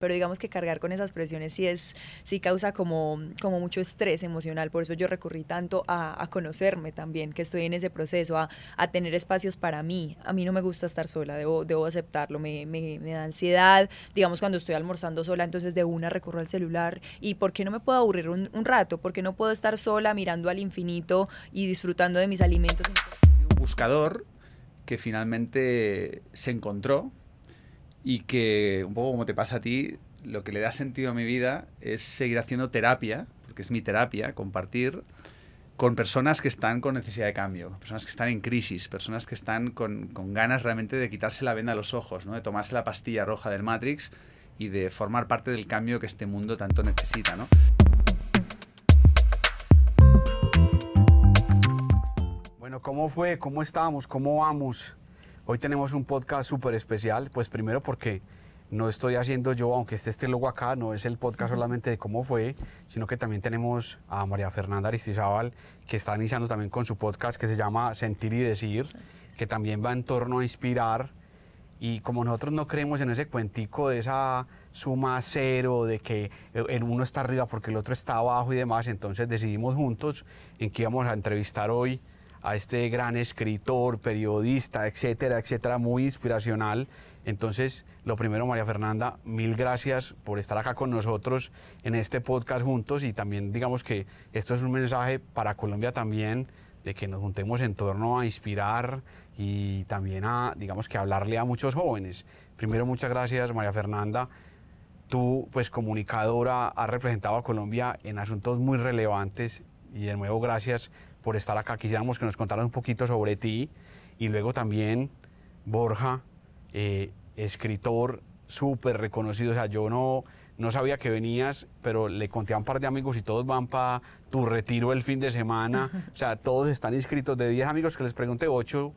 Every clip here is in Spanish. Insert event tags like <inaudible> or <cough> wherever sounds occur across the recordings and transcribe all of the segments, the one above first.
pero digamos que cargar con esas presiones sí es sí causa como, como mucho estrés emocional. Por eso yo recurrí tanto a, conocerme también que estoy en ese proceso a, tener espacios para mí. A mí no me gusta estar sola debo, debo aceptarlo. Me, me, da ansiedad digamos cuando estoy almorzando sola entonces de una recurro al celular. Y por qué no me puedo aburrir un, un rato por qué no puedo estar sola mirando al infinito y disfrutando de mis alimentos un buscador que finalmente se encontró y que, un poco como te pasa a ti, lo que le da sentido a mi vida es seguir haciendo terapia, porque es mi terapia, compartir con personas que están con necesidad de cambio, personas que están en crisis, personas que están con, con ganas realmente de quitarse la venda a los ojos, ¿no? de tomarse la pastilla roja del Matrix y de formar parte del cambio que este mundo tanto necesita. ¿no? Bueno, ¿cómo fue? ¿Cómo estamos? ¿Cómo vamos? Hoy tenemos un podcast súper especial, pues primero porque no estoy haciendo yo, aunque esté este logo acá, no es el podcast solamente de cómo fue, sino que también tenemos a María Fernanda Aristizábal, que está iniciando también con su podcast que se llama Sentir y Decir, que también va en torno a inspirar. Y como nosotros no creemos en ese cuentico de esa suma cero, de que el uno está arriba porque el otro está abajo y demás, entonces decidimos juntos en que íbamos a entrevistar hoy a este gran escritor, periodista, etcétera, etcétera, muy inspiracional. Entonces, lo primero, María Fernanda, mil gracias por estar acá con nosotros en este podcast juntos y también digamos que esto es un mensaje para Colombia también de que nos juntemos en torno a inspirar y también a, digamos que hablarle a muchos jóvenes. Primero, muchas gracias, María Fernanda. Tú, pues comunicadora, has representado a Colombia en asuntos muy relevantes y de nuevo gracias por estar acá. Quisiéramos que nos contaras un poquito sobre ti y luego también Borja, eh, escritor súper reconocido. O sea, yo no, no sabía que venías, pero le conté a un par de amigos y todos van para tu retiro el fin de semana. <laughs> O sea, todos están inscritos. De 10 amigos que les pregunté, 8,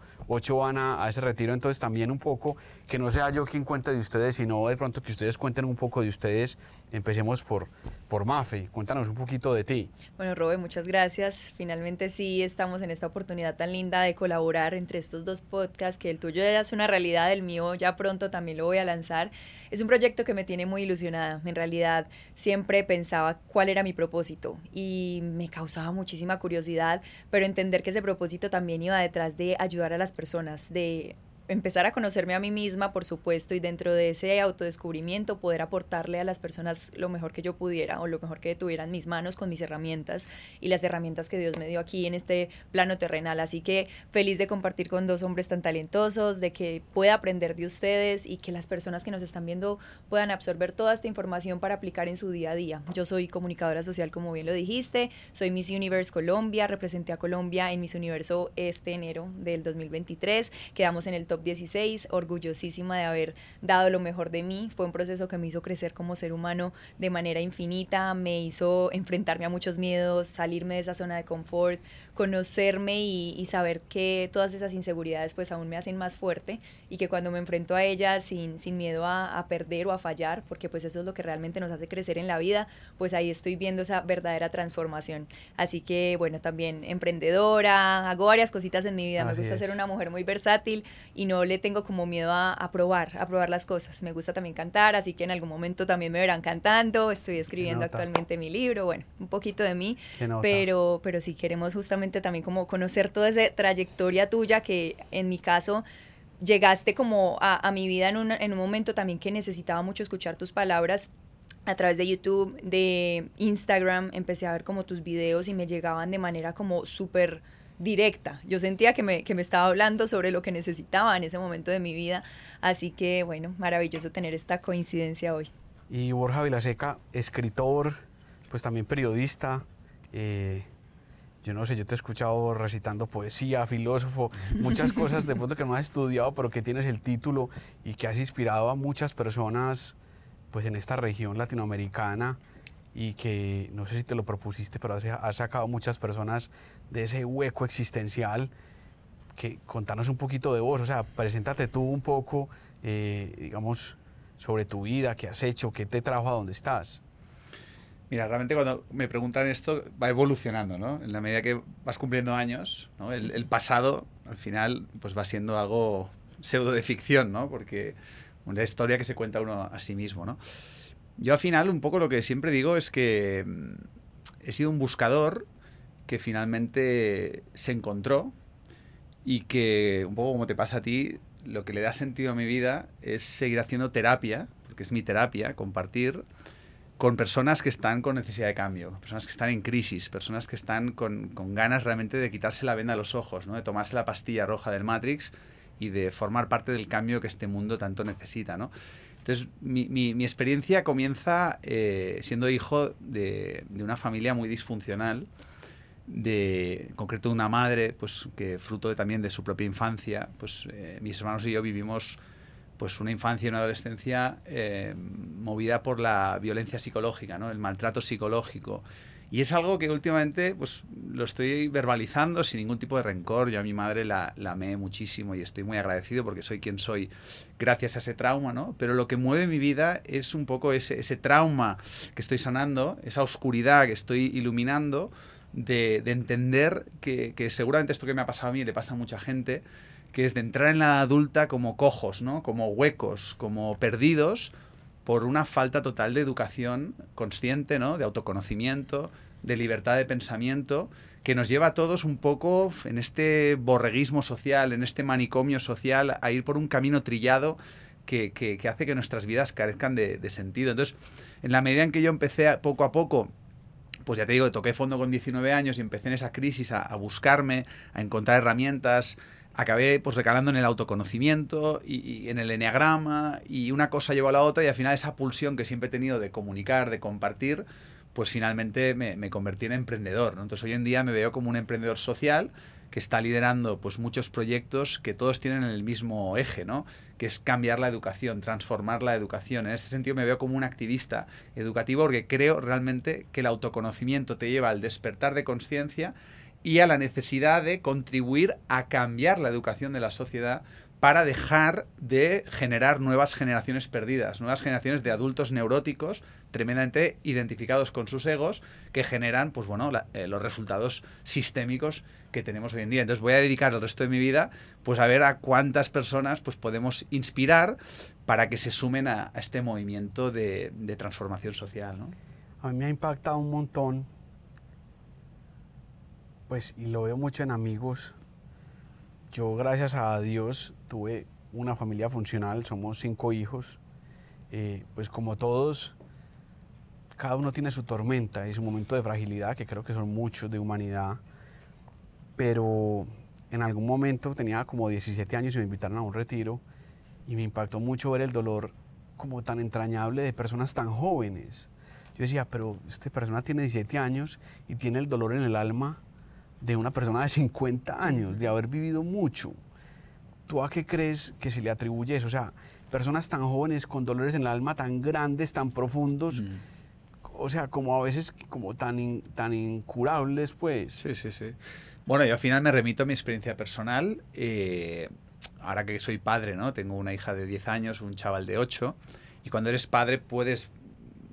van a, a, ese retiro. Entonces también un poco, que no sea yo quien cuente de ustedes, sino de pronto que ustedes cuenten un poco de ustedes. Empecemos por, por Mafe. Cuéntanos un poquito de ti. Bueno, Robe, muchas gracias. Finalmente sí estamos en esta oportunidad tan linda de colaborar entre estos dos podcasts, que el tuyo ya es una realidad, el mío ya pronto también lo voy a lanzar. Es un proyecto que me tiene muy ilusionada. En realidad siempre pensaba cuál era mi propósito y me causaba muchísima curiosidad, pero entender que ese propósito también iba detrás de ayudar a las personas, de empezar a conocerme a mí misma, por supuesto, y dentro de ese autodescubrimiento poder aportarle a las personas lo mejor que yo pudiera o lo mejor que tuvieran mis manos con mis herramientas y las herramientas que Dios me dio aquí en este plano terrenal. Así que feliz de compartir con dos hombres tan talentosos, de que pueda aprender de ustedes y que las personas que nos están viendo puedan absorber toda esta información para aplicar en su día a día. Yo soy comunicadora social, como bien lo dijiste, soy Miss Universe Colombia, representé a Colombia en Miss Universo este enero del 2023, quedamos en el top 16, orgullosísima de haber dado lo mejor de mí. Fue un proceso que me hizo crecer como ser humano de manera infinita, me hizo enfrentarme a muchos miedos, salirme de esa zona de confort, conocerme y, saber que todas esas inseguridades pues aún me hacen más fuerte y que cuando me enfrento a ellas sin, sin miedo a, a, perder o a fallar, porque pues eso es lo que realmente nos hace crecer en la vida, pues ahí estoy viendo esa verdadera transformación. Así que bueno, también emprendedora, hago varias cositas en mi vida, me gusta ser una mujer muy versátil y no le tengo como miedo a, a, probar, a probar las cosas. Me gusta también cantar, así que en algún momento también me verán cantando, estoy escribiendo actualmente mi libro, bueno, un poquito de mí, pero, pero sí queremos justamente también como conocer toda esa trayectoria tuya que en mi caso llegaste como a, mi vida en un, en un momento también que necesitaba mucho escuchar tus palabras a través de YouTube, de Instagram, empecé a ver como tus videos y me llegaban de manera como súper directa. Yo sentía que me, que me estaba hablando sobre lo que necesitaba en ese momento de mi vida. Así que bueno, maravilloso tener esta coincidencia hoy. Y Borja Vilaseca, escritor, pues también periodista, eh, yo no sé, yo te he escuchado recitando poesía, filósofo, muchas <laughs> cosas de pronto que no has estudiado, pero que tienes el título y que has inspirado a muchas personas pues en esta región latinoamericana y que no sé si te lo propusiste, pero has, sacado muchas personas de ese hueco existencial. Que contanos un poquito de vos, o sea, preséntate tú un poco, eh, digamos, sobre tu vida, qué has hecho, qué te trajo a donde estás. Mira, realmente cuando me preguntan esto va evolucionando, ¿no? En la medida que vas cumpliendo años, ¿no? el, pasado al final pues va siendo algo pseudo de ficción, ¿no? Porque una historia que se cuenta uno a sí mismo, ¿no? Yo al final un poco lo que siempre digo es que mm, he sido un buscador que finalmente se encontró y que un poco como te pasa a ti, lo que le da sentido a mi vida es seguir haciendo terapia, porque es mi terapia, compartir con personas que están con necesidad de cambio, personas que están en crisis, personas que están con, con ganas realmente de quitarse la venda a los ojos, ¿no? de tomarse la pastilla roja del Matrix y de formar parte del cambio que este mundo tanto necesita. ¿no? Entonces, mi, mi, experiencia comienza eh, siendo hijo de, de, una familia muy disfuncional, de, en concreto de una madre, pues que fruto de, también de su propia infancia, pues eh, mis hermanos y yo vivimos pues una infancia y una adolescencia eh, movida por la violencia psicológica, ¿no? el maltrato psicológico. Y es algo que últimamente pues, lo estoy verbalizando sin ningún tipo de rencor. Yo a mi madre la, la amé muchísimo y estoy muy agradecido porque soy quien soy gracias a ese trauma, ¿no? Pero lo que mueve mi vida es un poco ese, ese trauma que estoy sanando, esa oscuridad que estoy iluminando, de, de entender que, que, seguramente esto que me ha pasado a mí le pasa a mucha gente, que es de entrar en la adulta como cojos, ¿no? Como huecos, como perdidos por una falta total de educación consciente, ¿no? De autoconocimiento, de libertad de pensamiento, que nos lleva a todos un poco en este borreguismo social, en este manicomio social, a ir por un camino trillado que, que, hace que nuestras vidas carezcan de, sentido. Entonces, en la medida en que yo empecé a, poco a poco pues ya te digo, toqué fondo con 19 años y empecé en esa crisis a buscarme, a encontrar herramientas, acabé pues recalando en el autoconocimiento y, en el enneagrama y una cosa llevó a la otra y al final esa pulsión que siempre he tenido de comunicar, de compartir, pues finalmente me, me convertí en emprendedor. Entonces hoy en día me veo como un emprendedor social que está liderando pues muchos proyectos que todos tienen el mismo eje, ¿no? que es cambiar la educación, transformar la educación. En este sentido me veo como un activista educativo porque creo realmente que el autoconocimiento te lleva al despertar de conciencia y a la necesidad de contribuir a cambiar la educación de la sociedad para dejar de generar nuevas generaciones perdidas, nuevas generaciones de adultos neuróticos tremendamente identificados con sus egos que generan, pues bueno, eh, los resultados sistémicos que tenemos hoy en día. Entonces voy a dedicar el resto de mi vida, pues a ver a cuántas personas, pues podemos inspirar para que se sumen a, este movimiento de, transformación social. A mí me ha impactado un montón pues, y lo veo mucho en amigos. Yo, gracias a Dios, tuve una familia funcional, somos cinco hijos. Eh, pues como todos, cada uno tiene su tormenta y su momento de fragilidad, que creo que son muchos de humanidad. Pero en algún momento tenía como 17 años y me invitaron a un retiro y me impactó mucho ver el dolor como tan entrañable de personas tan jóvenes. Yo decía, pero esta persona tiene 17 años y tiene el dolor en el alma de una persona de 50 años, de haber vivido mucho. ¿Tú a qué crees que se le atribuye eso? O sea, personas tan jóvenes con dolores en el alma tan grandes, tan profundos, mm. o sea, como a veces como tan, in, tan incurables, pues. Sí, sí, sí. Bueno, yo al final me remito a mi experiencia personal. Eh, ahora que soy padre, ¿no? Tengo una hija de 10 años, un chaval de 8, y cuando eres padre puedes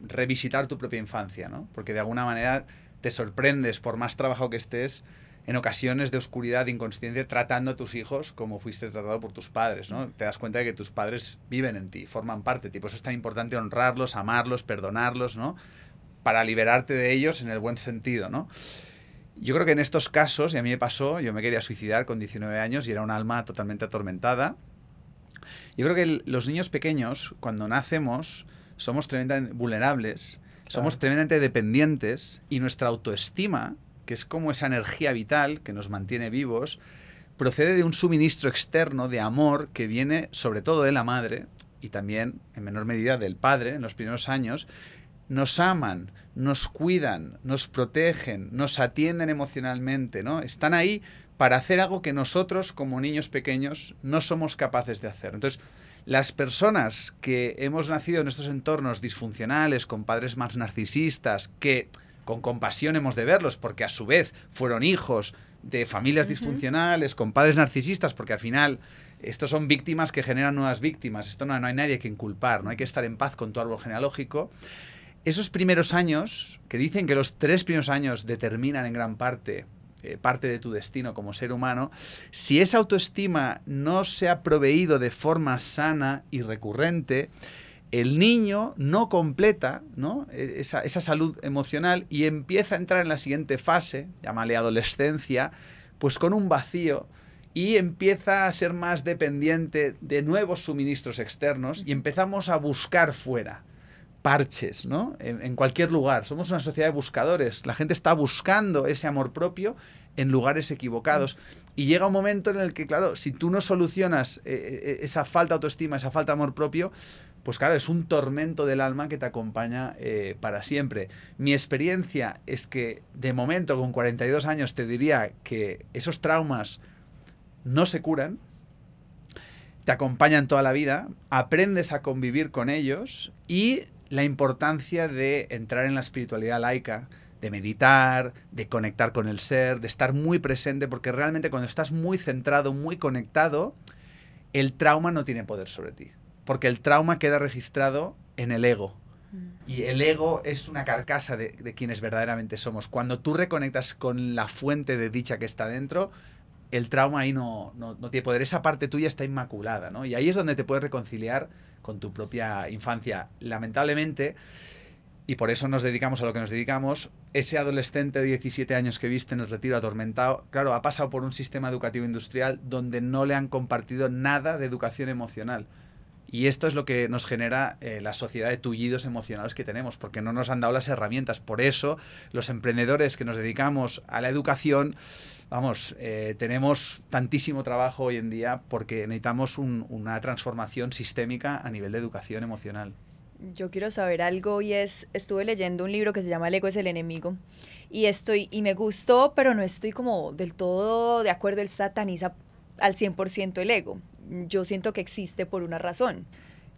revisitar tu propia infancia, ¿no? Porque de alguna manera te sorprendes, por más trabajo que estés, en ocasiones de oscuridad, de inconsciencia, tratando a tus hijos como fuiste tratado por tus padres, ¿no? Te das cuenta de que tus padres viven en ti, forman parte de ti. Por eso es tan importante honrarlos, amarlos, perdonarlos, ¿no? Para liberarte de ellos en el buen sentido, ¿no? Yo creo que en estos casos, y a mí me pasó, yo me quería suicidar con 19 años y era un alma totalmente atormentada. Yo creo que los niños pequeños, cuando nacemos, somos tremendamente vulnerables somos tremendamente dependientes y nuestra autoestima, que es como esa energía vital que nos mantiene vivos, procede de un suministro externo de amor que viene sobre todo de la madre y también en menor medida del padre en los primeros años. Nos aman, nos cuidan, nos protegen, nos atienden emocionalmente, ¿no? Están ahí para hacer algo que nosotros como niños pequeños no somos capaces de hacer. Entonces, las personas que hemos nacido en estos entornos disfuncionales, con padres más narcisistas, que con compasión hemos de verlos, porque a su vez fueron hijos de familias uh -huh. disfuncionales, con padres narcisistas, porque al final estos son víctimas que generan nuevas víctimas. Esto no, no hay nadie que inculpar, no hay que estar en paz con tu árbol genealógico. Esos primeros años, que dicen que los tres primeros años determinan en gran parte eh, parte de tu destino como ser humano, si esa autoestima no se ha proveído de forma sana y recurrente, el niño no completa. E, esa, salud emocional y empieza a entrar en la siguiente fase, llámale adolescencia, pues con un vacío y empieza a ser más dependiente de nuevos suministros externos y empezamos a buscar fuera parches, ¿no? En, en, cualquier lugar. Somos una sociedad de buscadores. La gente está buscando ese amor propio en lugares equivocados. Y llega un momento en el que, claro, si tú no solucionas eh, eh, esa falta de autoestima, esa falta de amor propio, pues claro, es un tormento del alma que te acompaña eh, para siempre. Mi experiencia es que de momento con 42 años te diría que esos traumas no se curan, te acompañan toda la vida, aprendes a convivir con ellos y la importancia de entrar en la espiritualidad laica, de meditar, de conectar con el ser, de estar muy presente, porque realmente cuando estás muy centrado, muy conectado, el trauma no tiene poder sobre ti, porque el trauma queda registrado en el ego. Mm. Y el ego es una carcasa de, de quienes verdaderamente somos. Cuando tú reconectas con la fuente de dicha que está dentro, el trauma ahí no, no, no, tiene poder. Esa parte tuya está inmaculada, ¿no? Y ahí es donde te puedes reconciliar con tu propia infancia. Lamentablemente, y por eso nos dedicamos a lo que nos dedicamos, ese adolescente de 17 años que viste en el retiro atormentado, claro, ha pasado por un sistema educativo industrial donde no le han compartido nada de educación emocional. Y esto es lo que nos genera eh, la sociedad de tullidos emocionales que tenemos, porque no nos han dado las herramientas. Por eso, los emprendedores que nos dedicamos a la educación, vamos, eh, tenemos tantísimo trabajo hoy en día porque necesitamos un, una transformación sistémica a nivel de educación emocional. Yo quiero saber algo y es, estuve leyendo un libro que se llama El ego es el enemigo y estoy, y me gustó, pero no estoy como del todo de acuerdo, él sataniza al 100% el ego yo siento que existe por una razón.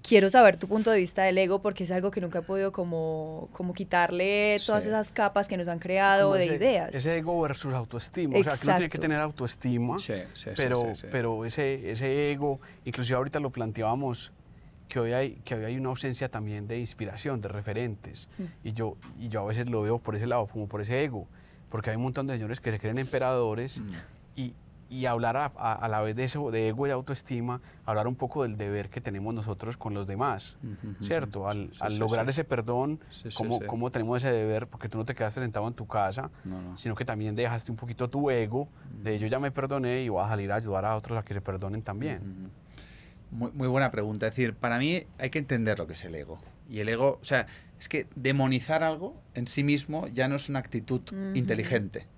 Quiero saber tu punto de vista del ego porque es algo que nunca he podido como, como quitarle todas sí. esas capas que nos han creado como de ese, ideas. Ese ego versus autoestima. Exacto. O sea, que uno tiene que tener autoestima, sí, sí, pero, pero ese, ese ego, inclusive ahorita lo planteábamos, que hoy hay, que hoy hay una ausencia también de inspiración, de referentes. Mm. Y, yo, y yo a veces lo veo por ese lado, como por ese ego. Porque hay un montón de señores que se creen emperadores mm. y, y hablar a, a, a, la vez de eso, de ego y autoestima, hablar un poco del deber que tenemos nosotros con los demás, uh -huh, ¿cierto? Al, sí, al sí, lograr sí. ese perdón, cómo, cómo, tenemos ese deber, porque tú no te quedaste sentado en tu casa, no, no. sino que también dejaste un poquito tu ego, de yo ya me perdoné y voy a salir a ayudar a otros a que se perdonen también. Uh -huh. Muy, muy, buena pregunta. Es decir, para mí hay que entender lo que es el ego. Y el ego, o sea, es que demonizar algo en sí mismo ya no es una actitud uh -huh. inteligente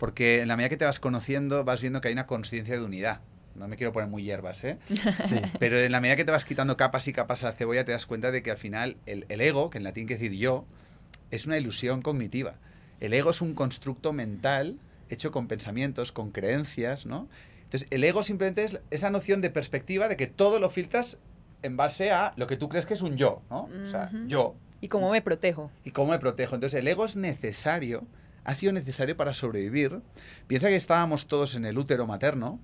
porque en la medida que te vas conociendo vas viendo que hay una conciencia de unidad. No me quiero poner muy hierbas, ¿eh? <laughs> Sí. Pero en la medida que te vas quitando capas y capas a la cebolla te das cuenta de que al final el, el ego, que en latín quiere decir yo, es una ilusión cognitiva. El ego es un constructo mental hecho con pensamientos, con creencias, ¿no? Entonces, el ego simplemente es esa noción de perspectiva de que todo lo filtras en base a lo que tú crees que es un yo, ¿no? Uh -huh. O sea, yo. ¿Y cómo me protejo? Y cómo me protejo. Entonces, el ego es necesario ha sido necesario para sobrevivir. Piensa que estábamos todos en el útero materno,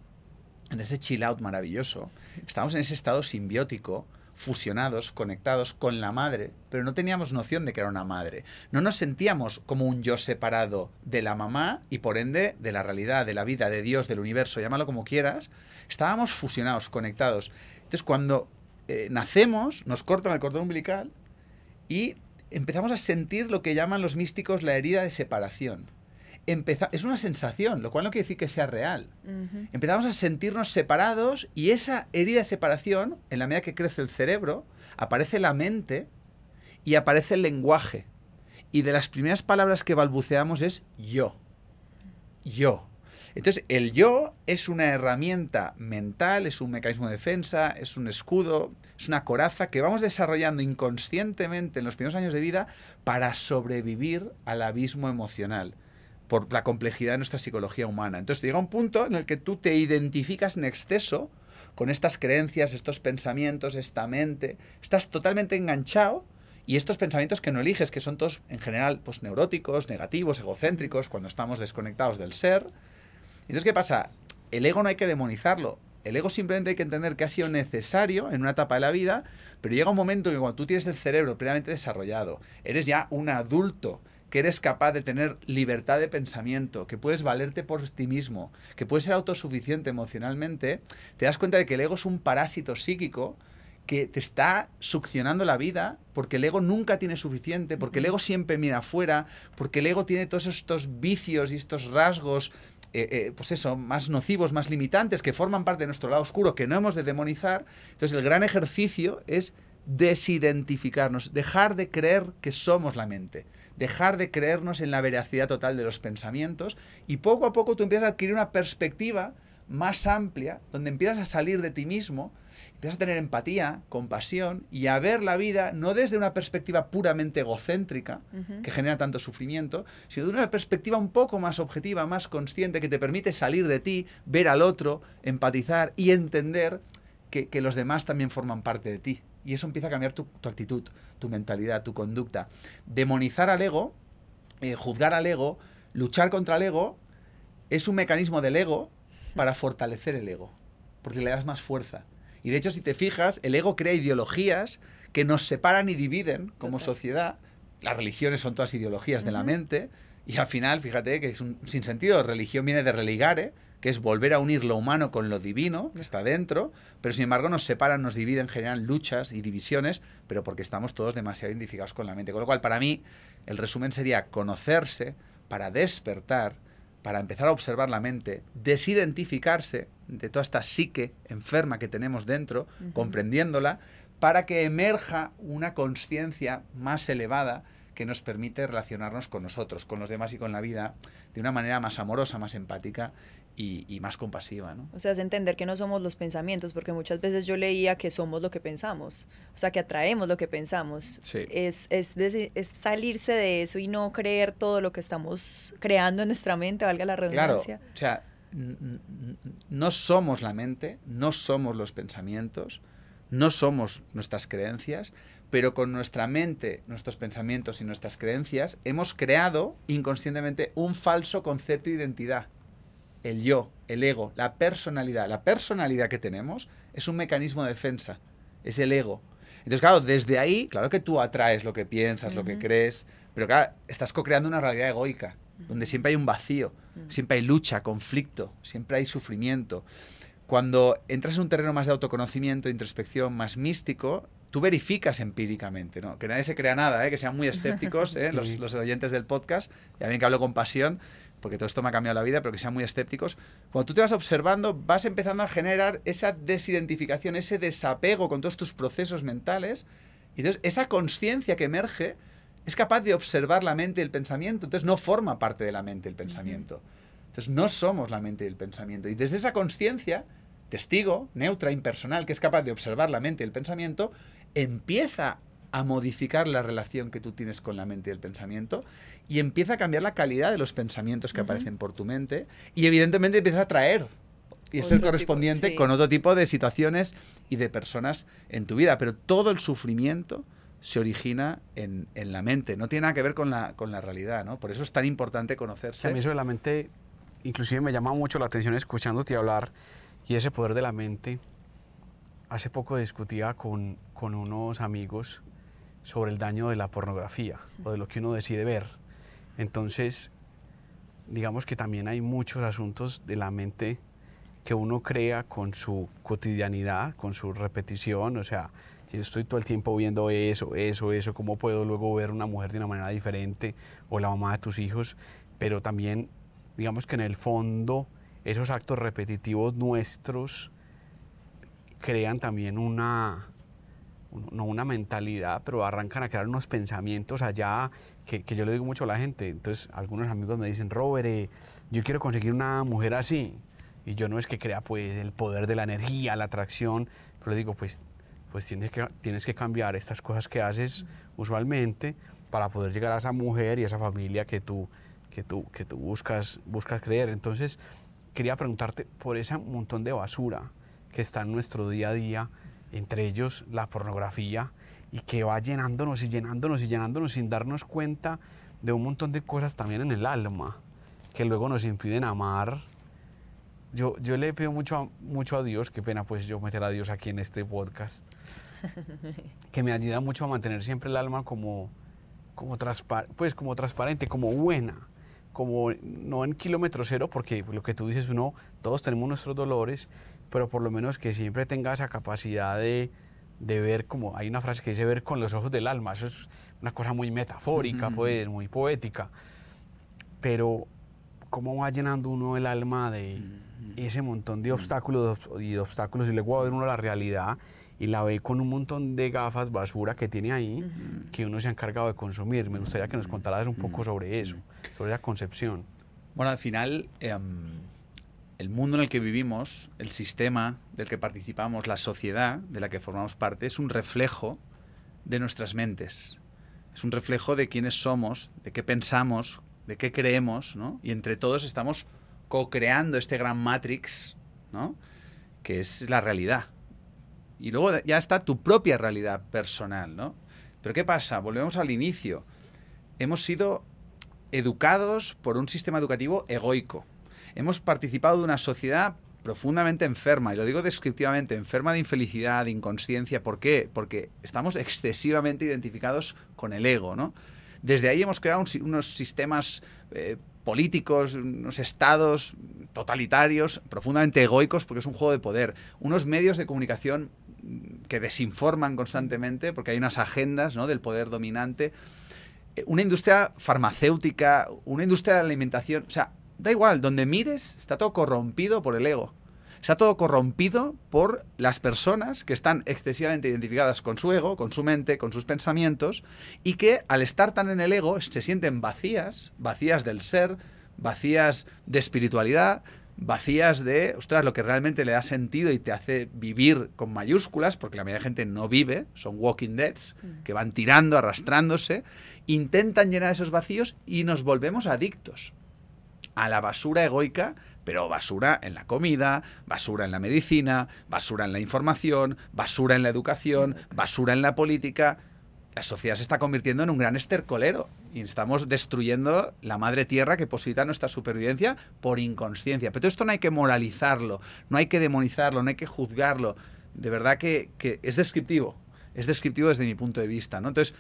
en ese chill out maravilloso. Estábamos en ese estado simbiótico, fusionados, conectados con la madre, pero no teníamos noción de que era una madre. No nos sentíamos como un yo separado de la mamá y por ende de la realidad, de la vida, de Dios, del universo, llámalo como quieras. Estábamos fusionados, conectados. Entonces cuando eh, nacemos, nos cortan el cordón umbilical y empezamos a sentir lo que llaman los místicos la herida de separación. Empeza es una sensación, lo cual no quiere decir que sea real. Uh -huh. Empezamos a sentirnos separados y esa herida de separación, en la medida que crece el cerebro, aparece la mente y aparece el lenguaje. Y de las primeras palabras que balbuceamos es yo. Yo. Entonces, el yo es una herramienta mental, es un mecanismo de defensa, es un escudo, es una coraza que vamos desarrollando inconscientemente en los primeros años de vida para sobrevivir al abismo emocional por la complejidad de nuestra psicología humana. Entonces llega un punto en el que tú te identificas en exceso con estas creencias, estos pensamientos, esta mente, estás totalmente enganchado y estos pensamientos que no eliges, que son todos en general pues, neuróticos, negativos, egocéntricos, cuando estamos desconectados del ser, entonces, ¿qué pasa? El ego no hay que demonizarlo. El ego simplemente hay que entender que ha sido necesario en una etapa de la vida, pero llega un momento en que cuando tú tienes el cerebro plenamente desarrollado, eres ya un adulto, que eres capaz de tener libertad de pensamiento, que puedes valerte por ti mismo, que puedes ser autosuficiente emocionalmente, te das cuenta de que el ego es un parásito psíquico que te está succionando la vida porque el ego nunca tiene suficiente, porque el ego siempre mira afuera, porque el ego tiene todos estos vicios y estos rasgos, eh, eh, pues eso, más nocivos, más limitantes, que forman parte de nuestro lado oscuro, que no hemos de demonizar. Entonces el gran ejercicio es desidentificarnos, dejar de creer que somos la mente, dejar de creernos en la veracidad total de los pensamientos y poco a poco tú empiezas a adquirir una perspectiva más amplia, donde empiezas a salir de ti mismo, empiezas a tener empatía, compasión y a ver la vida no desde una perspectiva puramente egocéntrica, que genera tanto sufrimiento, sino de una perspectiva un poco más objetiva, más consciente, que te permite salir de ti, ver al otro, empatizar y entender que, los demás también forman parte de ti. Y eso empieza a cambiar tu, actitud, tu mentalidad, tu conducta. Demonizar al ego, eh, juzgar al ego, luchar contra el ego, es un mecanismo del ego para fortalecer el ego, porque le das más fuerza. Y de hecho, si te fijas, el ego crea ideologías que nos separan y dividen como sociedad. Las religiones son todas ideologías de la mente. Y al final, fíjate que es un sinsentido. Religión viene de religare, que es volver a unir lo humano con lo divino, que está dentro, pero sin embargo nos separan, nos dividen, generan luchas y divisiones, pero porque estamos todos demasiado identificados con la mente. Con lo cual, para mí, el resumen sería conocerse para despertar para empezar a observar la mente, desidentificarse de toda esta psique enferma que tenemos dentro, comprendiéndola, para que emerja una conciencia más elevada que nos permite relacionarnos con nosotros, con los demás y con la vida de una manera más amorosa, más empática y, más compasiva. ¿no? O sea, es entender que no somos los pensamientos, porque muchas veces yo leía que somos lo que pensamos, o sea, que atraemos lo que pensamos. Es, es, es, salirse de eso y no creer todo lo que estamos creando en nuestra mente, valga la redundancia. Claro, o sea, no somos la mente, no somos los pensamientos, no somos nuestras creencias, pero con nuestra mente, nuestros pensamientos y nuestras creencias hemos creado inconscientemente un falso concepto de identidad el yo, el ego, la personalidad. La personalidad que tenemos es un mecanismo de defensa, es el ego. Entonces, claro, desde ahí, claro que tú atraes lo que piensas, lo que crees, pero claro, estás co-creando una realidad egoica, donde siempre hay un vacío, siempre hay lucha, conflicto, siempre hay sufrimiento. Cuando entras en un terreno más de autoconocimiento, introspección, más místico, tú verificas empíricamente, ¿no? Que nadie se crea nada, ¿eh? que sean muy <laughs> escépticos ¿eh? los, los, oyentes del podcast, y a mí que hablo con pasión, porque todo esto me ha cambiado la vida, pero que sean muy escépticos, cuando tú te vas observando, vas empezando a generar esa desidentificación, ese desapego con todos tus procesos mentales, y entonces esa conciencia que emerge es capaz de observar la mente y el pensamiento, entonces no forma parte de la mente el pensamiento. Entonces no somos la mente y el pensamiento. Y desde esa conciencia, testigo, neutra, impersonal, que es capaz de observar la mente y el pensamiento, empieza a modificar la relación que tú tienes con la mente y el pensamiento y empieza a cambiar la calidad de los pensamientos que aparecen por tu mente y evidentemente empieza a traer y es el correspondiente con otro tipo de situaciones y de personas en tu vida, pero todo el sufrimiento se origina en, la mente, no tiene nada que ver con la, con la realidad, ¿no? Por eso es tan importante conocerse. a mí eso de la mente, inclusive me llama mucho la atención escuchándote hablar y ese poder de la mente. Hace poco discutía con, con unos amigos sobre el daño de la pornografía o de lo que uno decide ver. Entonces, digamos que también hay muchos asuntos de la mente que uno crea con su cotidianidad, con su repetición, o sea, yo estoy todo el tiempo viendo eso, eso, eso, cómo puedo luego ver una mujer de una manera diferente o la mamá de tus hijos, pero también, digamos que en el fondo, esos actos repetitivos nuestros crean también una, no una mentalidad, pero arrancan a crear unos pensamientos allá que, yo le digo mucho a la gente. Entonces, algunos amigos me dicen, Robert, eh, yo quiero conseguir una mujer así. Y yo no es que crea pues el poder de la energía, la atracción, pero le digo, pues, pues tienes, que, tienes que cambiar estas cosas que haces usualmente para poder llegar a esa mujer y a esa familia que tú, que tú, que tú buscas, buscas creer. Entonces, quería preguntarte por ese montón de basura que está en nuestro día a día, entre ellos la pornografía, y que va llenándonos y llenándonos y llenándonos sin darnos cuenta de un montón de cosas también en el alma, que luego nos impiden amar. Yo, yo le pido mucho a, mucho a Dios, qué pena pues yo meter a Dios aquí en este podcast, <laughs> que me ayuda mucho a mantener siempre el alma como, como, pues como transparente, como buena, como no en kilómetro cero, porque lo que tú dices, uno, todos tenemos nuestros dolores, pero por lo menos que siempre tenga esa capacidad de, de ver como, hay una frase que dice ver con los ojos del alma, eso es una cosa muy metafórica, pues, muy poética, pero cómo va llenando uno el alma de ese montón de obstáculos y de obstáculos y luego va a ver uno la realidad y la ve con un montón de gafas basura que tiene ahí que uno se ha encargado de consumir. Me gustaría que nos contaras un poco sobre eso, sobre esa concepción. Bueno, al final, em, el mundo en el que vivimos, el sistema del que participamos, la sociedad de la que formamos parte, es un reflejo de nuestras mentes. Es un reflejo de quiénes somos, de qué pensamos, de qué creemos, ¿no? Y entre todos estamos co-creando este gran matrix, ¿no? Que es la realidad. Y luego ya está tu propia realidad personal, ¿no? Pero ¿qué pasa? Volvemos al inicio. Hemos sido educados por un sistema educativo egoico. Hemos participado de una sociedad profundamente enferma, y lo digo descriptivamente, enferma de infelicidad, de inconsciencia. ¿Por qué? Porque estamos excesivamente identificados con el ego, ¿no? Desde ahí hemos creado unos sistemas eh, políticos, unos estados totalitarios, profundamente egoicos, porque es un juego de poder, unos medios de comunicación que desinforman constantemente, porque hay unas agendas ¿no? del poder dominante, eh, una industria farmacéutica, una industria de alimentación, o sea, da igual, donde mires está todo corrompido por el ego. Está todo corrompido por las personas que están excesivamente identificadas con su ego, con su mente, con sus pensamientos, y que al estar tan en el ego se sienten vacías, vacías del ser, vacías de espiritualidad, vacías de, ostras, lo que realmente le da sentido y te hace vivir con mayúsculas, porque la mayoría de gente no vive, son walking deads, mm. que van tirando, arrastrándose, intentan llenar esos vacíos y nos volvemos adictos a la basura egoica, pero basura en la comida, basura en la medicina, basura en la información, basura en la educación, basura en la política la sociedad se está convirtiendo en un gran estercolero y estamos destruyendo la madre tierra que posibilita nuestra supervivencia por inconsciencia. Pero esto no hay que moralizarlo, no hay que demonizarlo, no hay que juzgarlo. De verdad que, es descriptivo, es descriptivo desde mi punto de vista. ¿no? Entonces,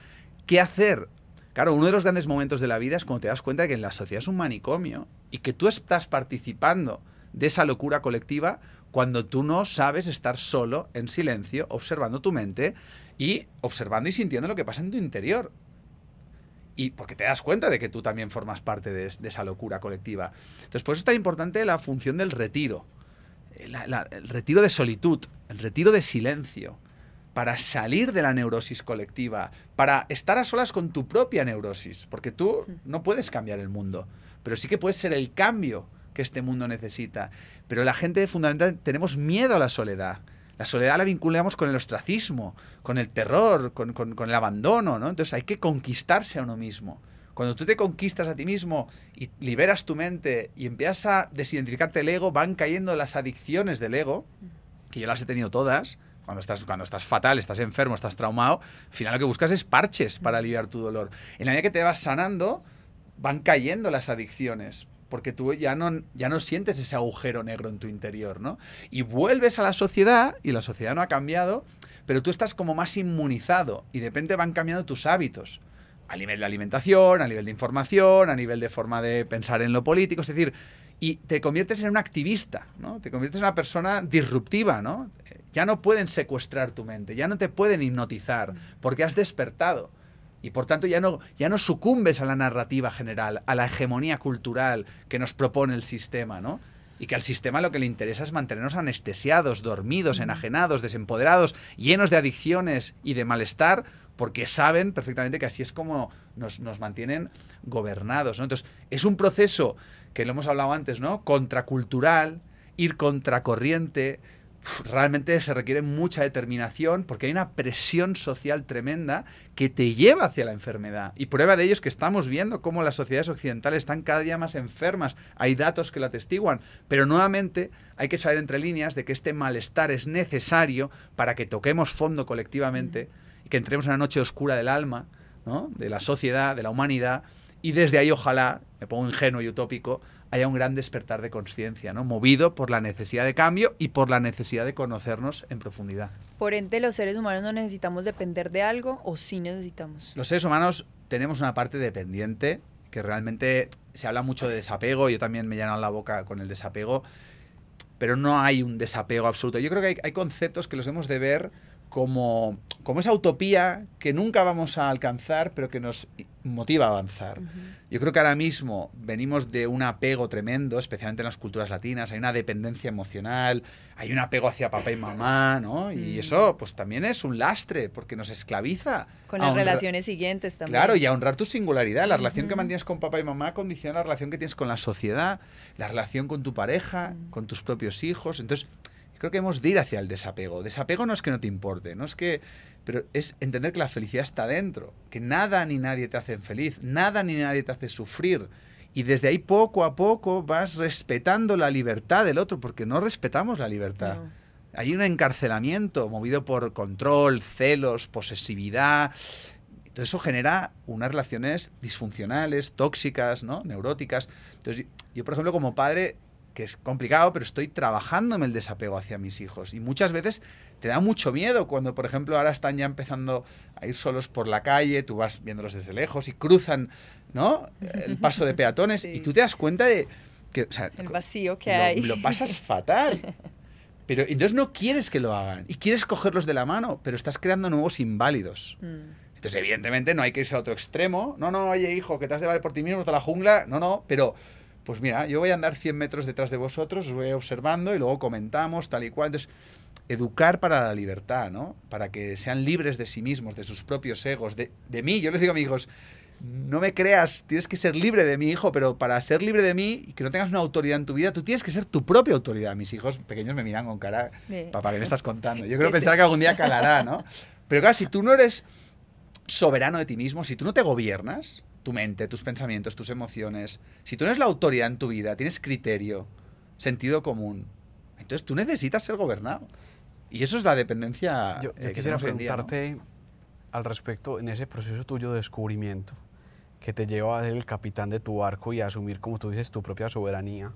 ¿qué hacer? Claro, uno de los grandes momentos de la vida es cuando te das cuenta de que en la sociedad es un manicomio y que tú estás participando de esa locura colectiva cuando tú no sabes estar solo, en silencio, observando tu mente y observando y sintiendo lo que pasa en tu interior. Y porque te das cuenta de que tú también formas parte de, esa locura colectiva. Entonces, por eso es tan importante la función del retiro. el retiro de solitud, el retiro de silencio, para salir de la neurosis colectiva, para estar a solas con tu propia neurosis, porque tú no puedes cambiar el mundo, pero sí que puedes ser el cambio que este mundo necesita. Pero la gente fundamentalmente tenemos miedo a la soledad. La soledad la vinculamos con el ostracismo, con el terror, con, el abandono, ¿no? Entonces hay que conquistarse a uno mismo. Cuando tú te conquistas a ti mismo y liberas tu mente y empiezas a desidentificarte el ego, van cayendo las adicciones del ego, que yo las he tenido todas. Cuando estás, cuando estás fatal, estás enfermo, estás traumado, al final lo que buscas es parches para aliviar tu dolor. En la medida que te vas sanando, van cayendo las adicciones porque tú ya no, ya no sientes ese agujero negro en tu interior, ¿no? Y vuelves a la sociedad, y la sociedad no ha cambiado, pero tú estás como más inmunizado, y de repente van cambiando tus hábitos, a nivel de alimentación, a nivel de información, a nivel de forma de pensar en lo político, es decir, y te conviertes en un activista, ¿no? Te conviertes en una persona disruptiva, ¿no? Ya no pueden secuestrar tu mente, ya no te pueden hipnotizar, porque has despertado. Y por tanto ya no, ya no sucumbes a la narrativa general, a la hegemonía cultural que nos propone el sistema, ¿no? Y que al sistema lo que le interesa es mantenernos anestesiados, dormidos, enajenados, desempoderados, llenos de adicciones y de malestar, porque saben perfectamente que así es como nos, nos mantienen gobernados. ¿no? Entonces, es un proceso que lo hemos hablado antes, ¿no? Contracultural, ir contracorriente, realmente se requiere mucha determinación porque hay una presión social tremenda que te lleva hacia la enfermedad. Y prueba de ello es que estamos viendo cómo las sociedades occidentales están cada día más enfermas. Hay datos que lo atestiguan. Pero nuevamente hay que saber entre líneas de que este malestar es necesario para que toquemos fondo colectivamente y que entremos en una noche oscura del alma, ¿no? de la sociedad, de la humanidad. Y desde ahí ojalá, me pongo ingenuo y utópico, haya un gran despertar de conciencia, ¿no? movido por la necesidad de cambio y por la necesidad de conocernos en profundidad. Por ende, los seres humanos no necesitamos depender de algo o sí necesitamos. Los seres humanos tenemos una parte dependiente que realmente se habla mucho de desapego, yo también me lleno la boca con el desapego, pero no hay un desapego absoluto. Yo creo que hay, hay conceptos que los hemos de ver como, como esa utopía que nunca vamos a alcanzar, pero que nos motiva a avanzar. Yo creo que ahora mismo venimos de un apego tremendo, especialmente en las culturas latinas, hay una dependencia emocional, hay un apego hacia papá y mamá, ¿no? Y mm. eso pues también es un lastre, porque nos esclaviza. Con las relaciones siguientes también. Claro, y a honrar tu singularidad. La relación que mantienes con papá y mamá condiciona la relación que tienes con la sociedad, la relación con tu pareja, con tus propios hijos. Entonces, creo que hemos de ir hacia el desapego. Desapego no es que no te importe, no es que pero es entender que la felicidad está dentro, que nada ni nadie te hace feliz, nada ni nadie te hace sufrir. Y desde ahí poco a poco vas respetando la libertad del otro, porque no respetamos la libertad. Hay un encarcelamiento movido por control, celos, posesividad. Todo eso genera unas relaciones disfuncionales, tóxicas, ¿no? neuróticas. Entonces, yo, por ejemplo, como padre, que es complicado, pero estoy trabajándome el desapego hacia mis hijos. Y muchas veces te da mucho miedo cuando, por ejemplo, ahora están ya empezando a ir solos por la calle, tú vas viéndolos desde lejos y cruzan, ¿no? El <laughs> paso de peatones y tú te das cuenta de que, el vacío que hay. Lo pasas fatal. <laughs> Pero entonces no quieres que lo hagan y quieres cogerlos de la mano, pero estás creando nuevos inválidos. Mm. Entonces, evidentemente, no hay que irse a otro extremo. No, no, oye, hijo, que te has de valer por ti mismo hasta la jungla. No, no, pero pues mira, yo voy a andar 100 metros detrás de vosotros, os voy observando y luego comentamos tal y cual. Entonces, educar para la libertad, ¿no? Para que sean libres de sí mismos, de sus propios egos, de, de mí. Yo les digo a mis hijos, no me creas, tienes que ser libre de mi hijo, pero para ser libre de mí y que no tengas una autoridad en tu vida, tú tienes que ser tu propia autoridad. Mis hijos pequeños me miran con cara, papá, ¿qué me estás contando? Yo creo pensar que algún día calará, ¿no? Pero claro, si tú no eres soberano de ti mismo, si tú no te gobiernas, tu mente, tus pensamientos, tus emociones, si tú no eres la autoridad en tu vida, tienes criterio, sentido común, entonces tú necesitas ser gobernado. Y eso es la dependencia. Yo, eh, quisiera preguntarte al respecto, en ese proceso tuyo de descubrimiento, que te lleva a ser el capitán de tu barco y a asumir, como tú dices, tu propia soberanía.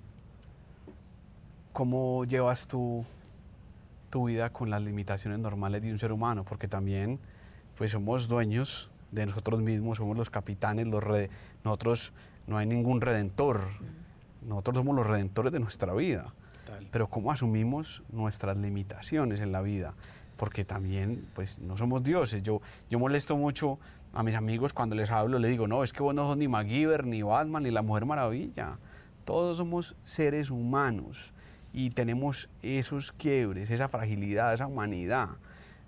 ¿Cómo llevas tú tu vida con las limitaciones normales de un ser humano? Porque también pues somos dueños de nosotros mismos, somos los capitanes, los nosotros no hay ningún redentor, nosotros somos los redentores de nuestra vida. Pero cómo asumimos nuestras limitaciones en la vida, porque también pues no somos dioses. Yo, yo molesto mucho a mis amigos cuando les hablo, les digo, no, es que vos no sos ni MacGyver, ni Batman, ni la Mujer Maravilla. Todos somos seres humanos y tenemos esos quiebres, esa fragilidad, esa humanidad.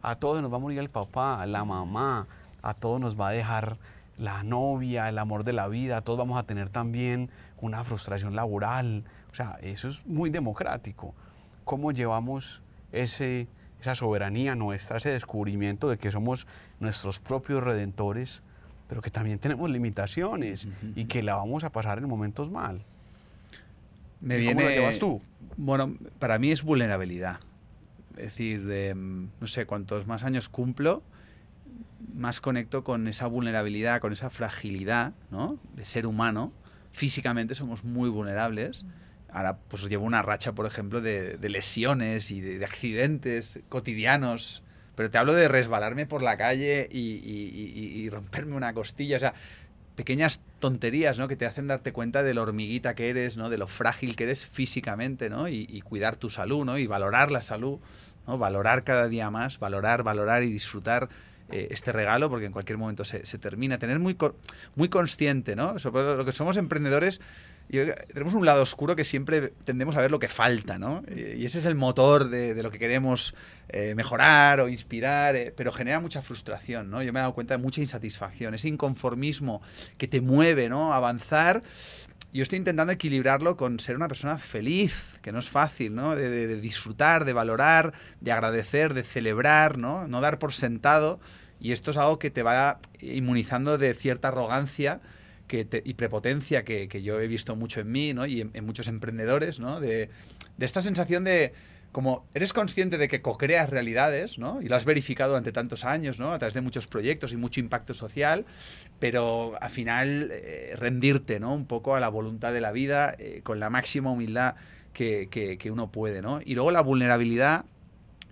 A todos nos va a morir el papá, la mamá, a todos nos va a dejar la novia, el amor de la vida, todos vamos a tener también una frustración laboral. O sea, eso es muy democrático. ¿Cómo llevamos ese, esa soberanía nuestra, ese descubrimiento de que somos nuestros propios redentores, pero que también tenemos limitaciones y que la vamos a pasar en momentos mal? Me viene, ¿Cómo lo llevas tú? Bueno, para mí es vulnerabilidad. Es decir, no sé, cuantos más años cumplo, más conecto con esa vulnerabilidad, con esa fragilidad ¿no? de ser humano. Físicamente somos muy vulnerables. Ahora pues llevo una racha, por ejemplo, de, lesiones y de, accidentes cotidianos. Pero te hablo de resbalarme por la calle y, romperme una costilla. O sea, pequeñas tonterías, ¿no? Que te hacen darte cuenta de lo hormiguita que eres, ¿no? De lo frágil que eres físicamente, ¿no? Y, cuidar tu salud, ¿no? Y valorar la salud, ¿no? Valorar cada día más, valorar, valorar y disfrutar eh, este regalo, porque en cualquier momento se, termina. Tener muy, muy consciente, ¿no? Sobre lo que somos emprendedores, tenemos un lado oscuro que siempre tendemos a ver lo que falta, ¿no? Y ese es el motor de, lo que queremos eh, mejorar o inspirar, eh, pero genera mucha frustración, ¿no? Yo me he dado cuenta de mucha insatisfacción, ese inconformismo que te mueve, ¿no? Avanzar yo estoy intentando equilibrarlo con ser una persona feliz, que no es fácil, ¿no? De, disfrutar, de valorar, de agradecer, de celebrar, ¿no? No dar por sentado y esto es algo que te va inmunizando de cierta arrogancia que y prepotencia que, yo he visto mucho en mí y en, muchos emprendedores, de, esta sensación de, como eres consciente de que co-creas realidades. Y lo has verificado durante tantos años, ¿no? A través de muchos proyectos y mucho impacto social, pero al final eh, rendirte. Un poco a la voluntad de la vida eh, con la máxima humildad que, que, uno puede. Y luego la vulnerabilidad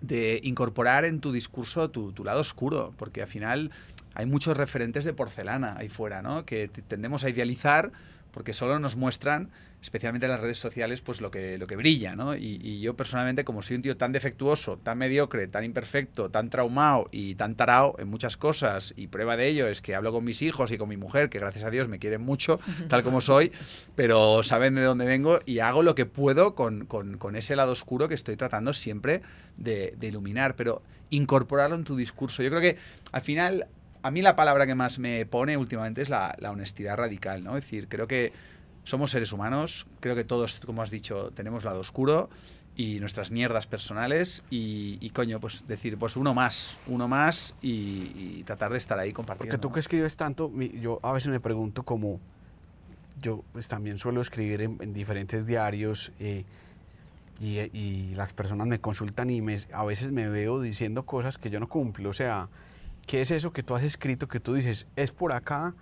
de incorporar en tu discurso tu, lado oscuro, porque al final hay muchos referentes de porcelana ahí fuera, ¿no? Que tendemos a idealizar porque solo nos muestran, especialmente en las redes sociales, pues lo que, lo que brilla, ¿no? Y, yo personalmente, como soy un tío tan defectuoso, tan mediocre, tan imperfecto, tan traumado y tan tarao en muchas cosas, y prueba de ello es que hablo con mis hijos y con mi mujer, que gracias a Dios me quieren mucho, tal como soy, pero saben de dónde vengo y hago lo que puedo con, ese lado oscuro que estoy tratando siempre de, de iluminar, pero incorporarlo en tu discurso. Yo creo que al final a mí la palabra que más me pone últimamente es la, honestidad radical, ¿no? Es decir, creo que somos seres humanos, creo que todos, como has dicho, tenemos lado oscuro y nuestras mierdas personales y, coño, pues decir, pues uno más, uno más y, tratar de estar ahí compartiendo. Porque tú que escribes tanto, yo a veces me pregunto cómo, yo pues también suelo escribir en, diferentes diarios eh, y, y, las personas me consultan y a veces me veo diciendo cosas que yo no cumplo, o sea ¿Qué es eso que tú has escrito que tú dices, es por acá,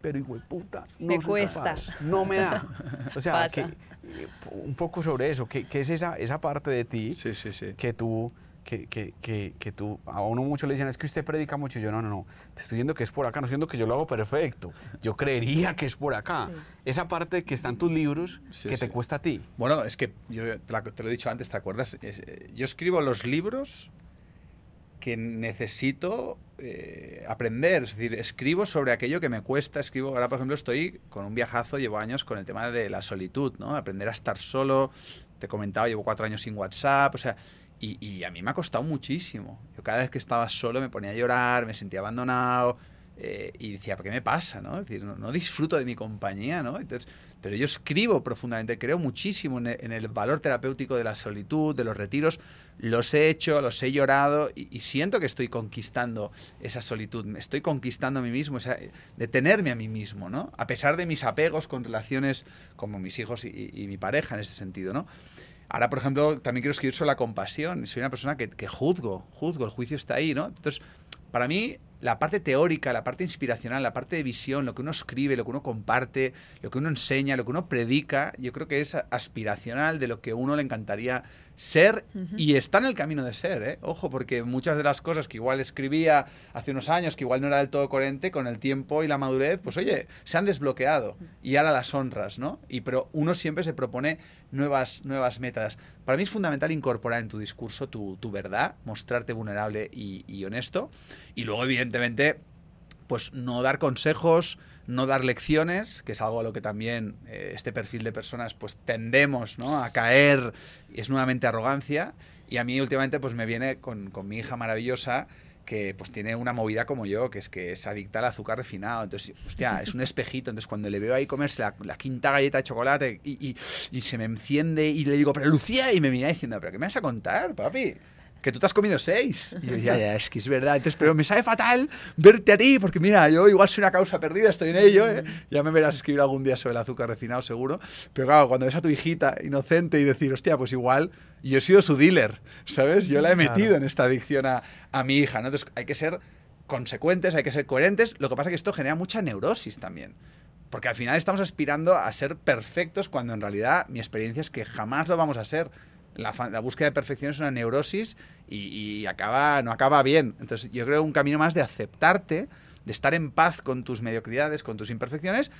pero igual puta, no me cuesta. no me da. <laughs> O sea, un poco sobre eso, ¿qué, es esa, esa parte de ti sí, sí, sí. que tú que, que, que, tú, a uno mucho le dicen, es que usted predica mucho. Yo, no, no, no, te estoy diciendo que es por acá, no estoy diciendo que yo lo hago perfecto. Yo creería que es por acá. Esa parte que está en tus libros, que te cuesta a ti. Bueno, es que yo te lo he dicho antes, ¿te acuerdas? Eh, yo escribo los libros que necesito eh, aprender. Es decir, escribo sobre aquello que me cuesta. Escribo, ahora por ejemplo estoy con un viajazo, llevo años con el tema de la solitud, ¿no? Aprender a estar solo. Te comentaba, llevo cuatro años sin WhatsApp, o sea, y, a mí me ha costado muchísimo. Yo cada vez que estaba solo me ponía a llorar, me sentía abandonado eh, y decía, ¿por qué me pasa? ¿no? Decir, no, disfruto de mi compañía, ¿no? Pero yo escribo profundamente, creo muchísimo en el, valor terapéutico de la solitud, de los retiros. Los he hecho, los he llorado y, siento que estoy conquistando esa solitud, me estoy conquistando a mí mismo, esa, detenerme a mí mismo, ¿no? A pesar de mis apegos con relaciones como mis hijos y, mi pareja en ese sentido, ¿no? Ahora, por ejemplo, también quiero escribir sobre la compasión. Soy una persona que, que juzgo, juzgo, el juicio está ahí, ¿no? Entonces, para mí, la parte teórica, la parte inspiracional, la parte de visión, lo que uno escribe, lo que uno comparte, lo que uno enseña, lo que uno predica, yo creo que es aspiracional de lo que uno le encantaría ser y está en el camino de ser, ¿eh? Ojo, porque muchas de las cosas que igual escribía hace unos años, que igual no era del todo coherente, con el tiempo y la madurez, pues oye, se han desbloqueado y ahora las honras, ¿no? Y pero uno siempre se propone nuevas, nuevas metas. Para mí es fundamental incorporar en tu discurso tu, verdad, mostrarte vulnerable y, y honesto y luego, evidentemente, pues no dar consejos, no dar lecciones, que es algo a lo que también eh, este perfil de personas pues tendemos ¿no? a caer, es nuevamente arrogancia. Y a mí últimamente pues me viene con, con, mi hija maravillosa que pues tiene una movida como yo, que es que es adicta al azúcar refinado. Entonces, hostia, es un espejito. Entonces, cuando le veo ahí comerse la, quinta galleta de chocolate y, y, y, se me enciende y le digo, pero Lucía, y me mira diciendo, pero ¿qué me vas a contar, papi? Que tú te has comido seis. Y yo, <laughs> ya, ya, es que es verdad. Entonces, pero me sabe fatal verte a ti, porque mira, yo igual soy una causa perdida, estoy en ello, ¿eh? Ya me verás escribir algún día sobre el azúcar refinado, seguro. Pero claro, cuando ves a tu hijita inocente y decir, hostia, pues igual yo he sido su dealer, ¿sabes? Yo la he metido en esta adicción a, a mi hija, ¿no? Entonces, hay que ser consecuentes, hay que ser coherentes. Lo que pasa es que esto genera mucha neurosis también. Porque al final estamos aspirando a ser perfectos cuando en realidad mi experiencia es que jamás lo vamos a ser la, búsqueda de perfección es una neurosis y, acaba, no acaba bien. Entonces yo creo un camino más de aceptarte, de estar en paz con tus mediocridades, con tus imperfecciones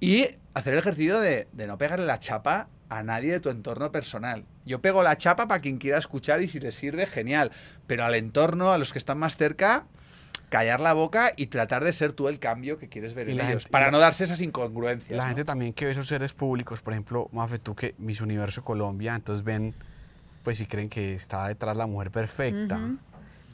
y hacer el ejercicio de, no pegarle la chapa a nadie de tu entorno personal. Yo pego la chapa para quien quiera escuchar y si le sirve, genial. Pero al entorno, a los que están más cerca, callar la boca y tratar de ser tú el cambio que quieres ver en ellos, para no darse esas incongruencias. La gente también que ve esos seres públicos, por ejemplo, Mafe, tú que Miss Universo Colombia, entonces ven pues si creen que está detrás la mujer perfecta.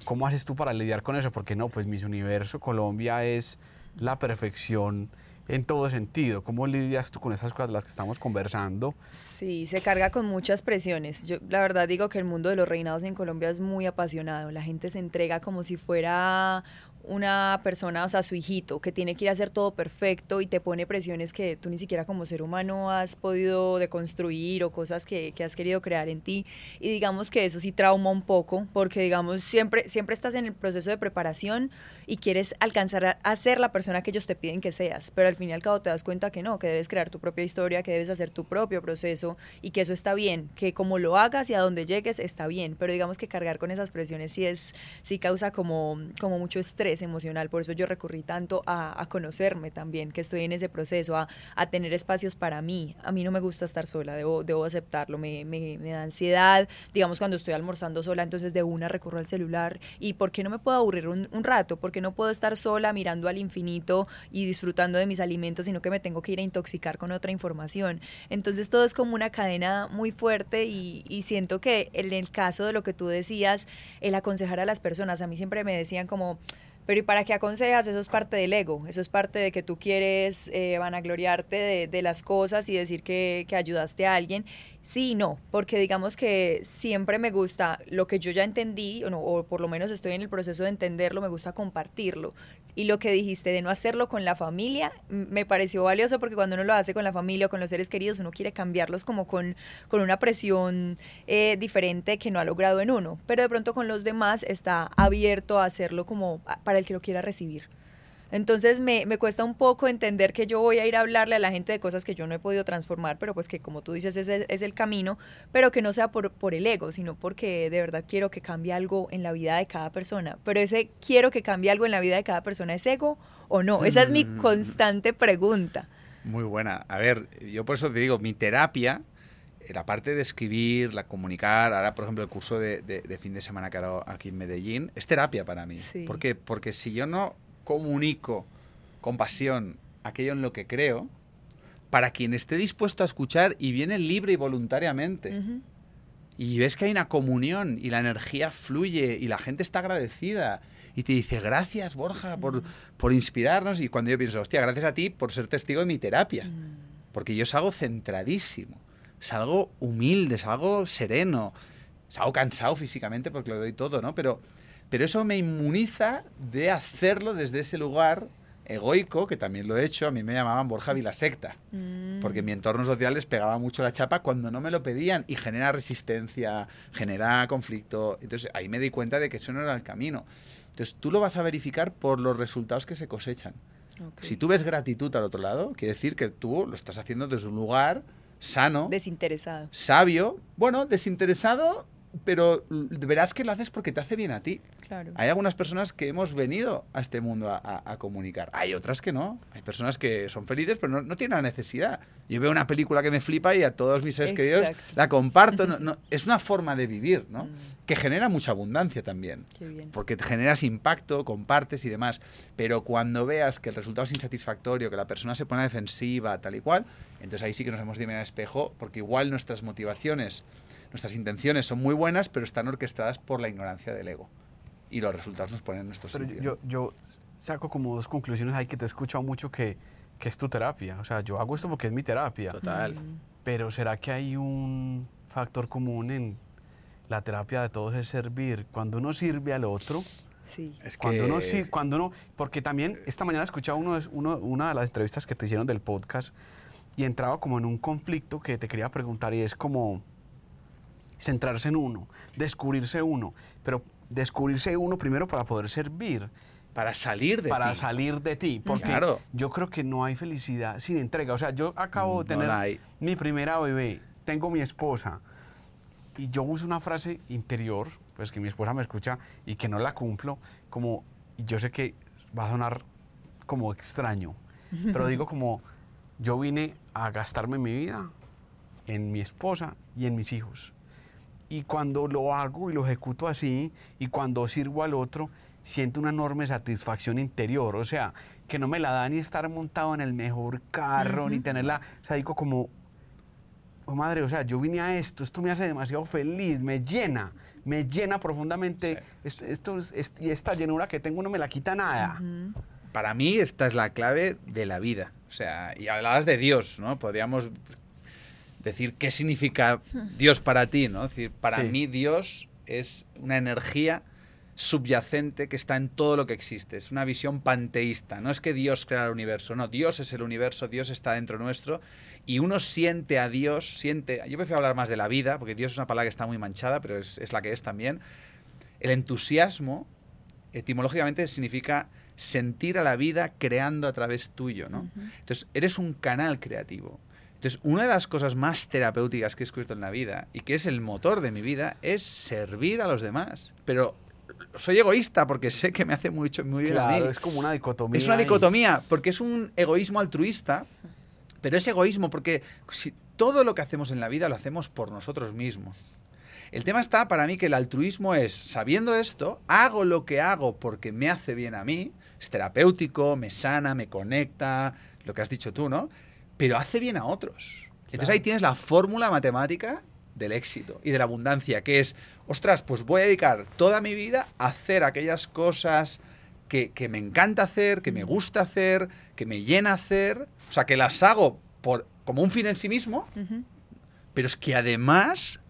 ¿Cómo haces tú para lidiar con eso? Porque no, pues Miss Universo Colombia es la perfección en todo sentido. ¿Cómo lidias tú con esas cosas de las que estamos conversando? Sí, se carga con muchas presiones. Yo la verdad digo que el mundo de los reinados en Colombia es muy apasionado. La gente se entrega como si fuera una persona, o sea, su hijito, que tiene que ir a hacer todo perfecto y te pone presiones que tú ni siquiera como ser humano has podido deconstruir o cosas que, que, has querido crear en ti. Y digamos que eso sí trauma un poco, porque digamos, siempre, siempre estás en el proceso de preparación y quieres alcanzar a, ser la persona que ellos te piden que seas, pero al fin y al cabo te das cuenta que no, que debes crear tu propia historia, que debes hacer tu propio proceso y que eso está bien, que como lo hagas y a donde llegues está bien, pero digamos que cargar con esas presiones sí es, sí causa como, como mucho estrés emocional. Por eso yo recurrí tanto a, conocerme también, que estoy en ese proceso, a, tener espacios para mí. A mí no me gusta estar sola, debo, debo aceptarlo, me, da ansiedad. Digamos, cuando estoy almorzando sola, entonces de una recurro al celular. ¿Y por qué no me puedo aburrir un, rato? ¿Por qué no puedo estar sola mirando al infinito y disfrutando de mis alimentos, sino que me tengo que ir a intoxicar con otra información? Entonces todo es como una cadena muy fuerte y siento que en el caso de lo que tú decías, el aconsejar a las personas, a mí siempre me decían como, pero ¿y para qué aconsejas? Eso es parte del ego, eso es parte de que tú quieres eh, vanagloriarte de, de, las cosas y decir que, que ayudaste a alguien. Sí y no, porque digamos que siempre me gusta lo que yo ya entendí, o, o, por lo menos estoy en el proceso de entenderlo, me gusta compartirlo. Y lo que dijiste de no hacerlo con la familia, me pareció valioso porque cuando uno lo hace con la familia o con los seres queridos, uno quiere cambiarlos como con, con una presión eh, diferente que no ha logrado en uno. Pero de pronto con los demás está abierto a hacerlo como para el que lo quiera recibir. Entonces me, me, cuesta un poco entender que yo voy a ir a hablarle a la gente de cosas que yo no he podido transformar, pero pues que como tú dices ese es el camino, pero que no sea por, por el ego, sino porque de verdad quiero que cambie algo en la vida de cada persona. Pero ese quiero que cambie algo en la vida de cada persona, ¿es ego o no? Esa es mi mm. constante pregunta. Muy buena. A ver, yo por eso te digo, mi terapia la parte de escribir, la comunicar, ahora por ejemplo el curso de, de, fin de semana que hago aquí en Medellín, es terapia para mí. Sí. ¿Por qué? Porque si yo no comunico con pasión aquello en lo que creo, para quien esté dispuesto a escuchar y viene libre y voluntariamente. Y ves que hay una comunión y la energía fluye y la gente está agradecida. Y te dice, gracias Borja por, por inspirarnos. Y cuando yo pienso, hostia, gracias a ti por ser testigo de mi terapia. Porque yo salgo centradísimo, salgo humilde, salgo sereno, salgo cansado físicamente porque lo doy todo, ¿no? Pero pero eso me inmuniza de hacerlo desde ese lugar egoico, que también lo he hecho, a mí me llamaban Borja Vilasecta, mm. porque en mi entorno social les pegaba mucho la chapa cuando no me lo pedían y genera resistencia, genera conflicto. Entonces ahí me di cuenta de que eso no era el camino. Entonces tú lo vas a verificar por los resultados que se cosechan. Si tú ves gratitud al otro lado, quiere decir que tú lo estás haciendo desde un lugar sano. Desinteresado. Sabio. Bueno, desinteresado pero verás que lo haces porque te hace bien a ti. Hay algunas personas que hemos venido a este mundo a, comunicar. Hay otras que no. Hay personas que son felices, pero no, tienen la necesidad. Yo veo una película que me flipa y a todos mis seres queridos la comparto. <laughs> No, es una forma de vivir, ¿no? Mm. Que genera mucha abundancia también. Porque generas impacto, compartes y demás. Pero cuando veas que el resultado es insatisfactorio, que la persona se pone defensiva, tal y cual, entonces ahí sí que nos hemos de mirar al espejo, porque igual nuestras motivaciones nuestras intenciones son muy buenas, pero están orquestadas por la ignorancia del ego. Y los resultados nos ponen en nuestro pero Yo, yo saco como dos conclusiones ahí que te he escuchado mucho que, que, es tu terapia. O sea, yo hago esto porque es mi terapia. Total. Pero ¿será que hay un factor común en la terapia de todos es servir? Cuando uno sirve al otro, Sí. Es cuando uno sí, cuando uno, porque también esta mañana escuchaba uno, uno, una de las entrevistas que te hicieron del podcast y entraba como en un conflicto que te quería preguntar y es como, centrarse en uno, descubrirse uno, pero descubrirse uno primero para poder servir. Para salir de para ti. Para salir de ti. Porque yo creo que no hay felicidad sin entrega. O sea, yo acabo de tener mi primera bebé, tengo mi esposa, y yo uso una frase interior, pues que mi esposa me escucha y que no la cumplo, como, y yo sé que va a sonar como extraño, pero digo <laughs> como, yo vine a gastarme mi vida en mi esposa y en mis hijos. Y cuando lo hago y lo ejecuto así, y cuando sirvo al otro, siento una enorme satisfacción interior. O sea, que no me la da ni estar montado en el mejor carro, ni tenerla. O sea, digo como, oh madre, o sea, yo vine a esto, esto me hace demasiado feliz, me llena, me llena profundamente. Esto, y esta llenura que tengo no me la quita nada. Para mí esta es la clave de la vida. O sea, y hablabas de Dios, ¿no? Podríamos decir qué significa Dios para ti, ¿no? decir, para mí Dios es una energía subyacente que está en todo lo que existe. Es una visión panteísta. No es que Dios crea el universo, no, Dios es el universo, Dios está dentro nuestro y uno siente a Dios, siente, yo prefiero hablar más de la vida, porque Dios es una palabra que está muy manchada, pero es, la que es también. El entusiasmo, etimológicamente, significa sentir a la vida creando a través tuyo, ¿no? Entonces, eres un canal creativo. Entonces, una de las cosas más terapéuticas que he escrito en la vida y que es el motor de mi vida es servir a los demás. Pero soy egoísta porque sé que me hace mucho, muy bien a mí. Claro, es como una dicotomía. Es una dicotomía, porque es un egoísmo altruista, pero es egoísmo porque si todo lo que hacemos en la vida lo hacemos por nosotros mismos. El tema está para mí que el altruismo es, sabiendo esto, hago lo que hago porque me hace bien a mí, es terapéutico, me sana, me conecta, lo que has dicho tú, ¿no? Pero hace bien a otros. Entonces ahí tienes la fórmula matemática del éxito y de la abundancia, que es, ostras, pues voy a dedicar toda mi vida a hacer aquellas cosas que, que me encanta hacer, que me gusta hacer, que me llena hacer, o sea, que las hago por, como un fin en sí mismo, pero es que además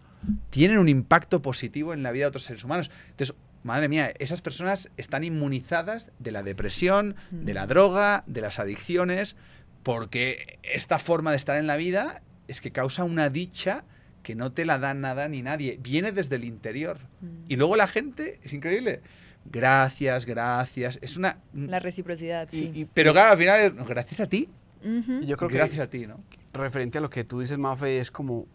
tienen un impacto positivo en la vida de otros seres humanos. Entonces, madre mía, esas personas están inmunizadas de la depresión, de la droga, de las adicciones, porque esta forma de estar en la vida es que causa una dicha que no te la da nada ni nadie. Viene desde el interior. Y luego la gente, es increíble. Gracias, gracias. Es una... La reciprocidad, y- sí. y- pero claro, al final, es, gracias a ti. Yo creo que gracias a ti, ¿no? referente a lo que tú dices, Mafe, es como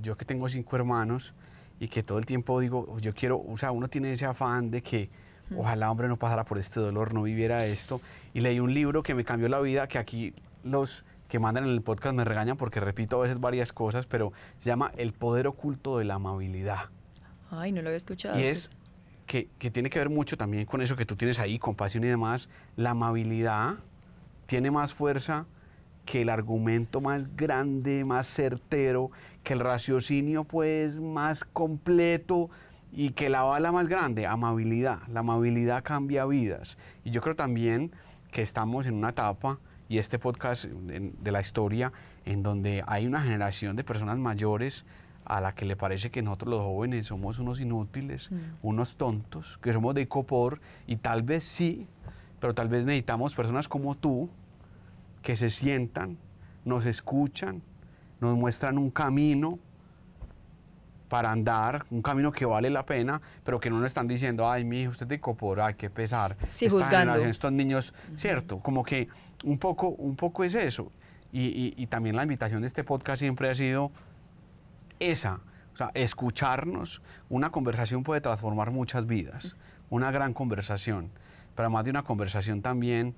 yo que tengo cinco hermanos y que todo el tiempo digo, yo quiero, o sea, uno tiene ese afán de que ojalá, hombre, no pasara por este dolor, no viviera esto. Y leí un libro que me cambió la vida, que aquí los que mandan en el podcast me regañan porque repito a veces varias cosas, pero se llama El poder oculto de la amabilidad. Ay, no lo había escuchado. Y es que, que tiene que ver mucho también con eso que tú tienes ahí, compasión y demás. La amabilidad tiene más fuerza que el argumento más grande, más certero, que el raciocinio pues más completo y que la bala más grande, amabilidad. La amabilidad cambia vidas. Y yo creo también que estamos en una etapa, y este podcast de la historia, en donde hay una generación de personas mayores a la que le parece que nosotros los jóvenes somos unos inútiles, Mm. unos tontos, que somos de copor, y tal vez sí, pero tal vez necesitamos personas como tú que se sientan, nos escuchan, nos muestran un camino para andar, un camino que vale la pena, pero que no nos están diciendo, ay, mi hijo, usted es de copor, ay, qué pesar. Sí, Esta juzgando. Estos niños, cierto, como que un poco, un poco es eso. Y, y- y también la invitación de este podcast siempre ha sido esa, o sea, escucharnos. Una conversación puede transformar muchas vidas, una gran conversación, pero además de una conversación también,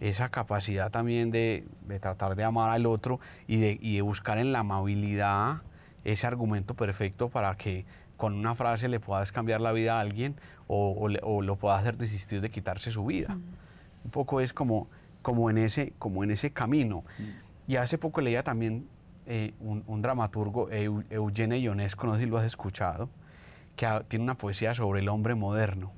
esa capacidad también de, de tratar de amar al otro y de, y de buscar en la amabilidad ese argumento perfecto para que con una frase le puedas cambiar la vida a alguien o, o le- o lo puedas hacer desistir de quitarse su vida. Un poco es como, como, en ese, como en ese camino. Y hace poco leía también eh, un, un dramaturgo, Eu- Eugene Ionesco, no sé si lo has escuchado, que ha- tiene una poesía sobre el hombre moderno.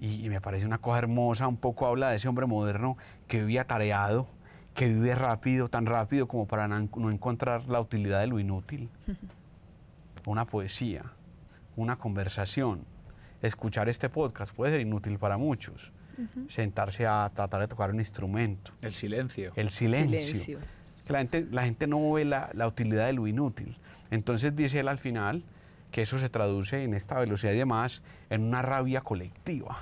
Y, y me parece una cosa hermosa, un poco habla de ese hombre moderno que vive atareado, que vive rápido, tan rápido como para no, encontrar la utilidad de lo inútil. <laughs> Una poesía, una conversación, escuchar este podcast puede ser inútil para muchos. Sentarse a tratar de tocar un instrumento, El silencio. el silencio. Silencio. Que la gente, la gente no ve la, la utilidad de lo inútil. Entonces dice él al final que eso se traduce en esta velocidad y demás en una rabia colectiva.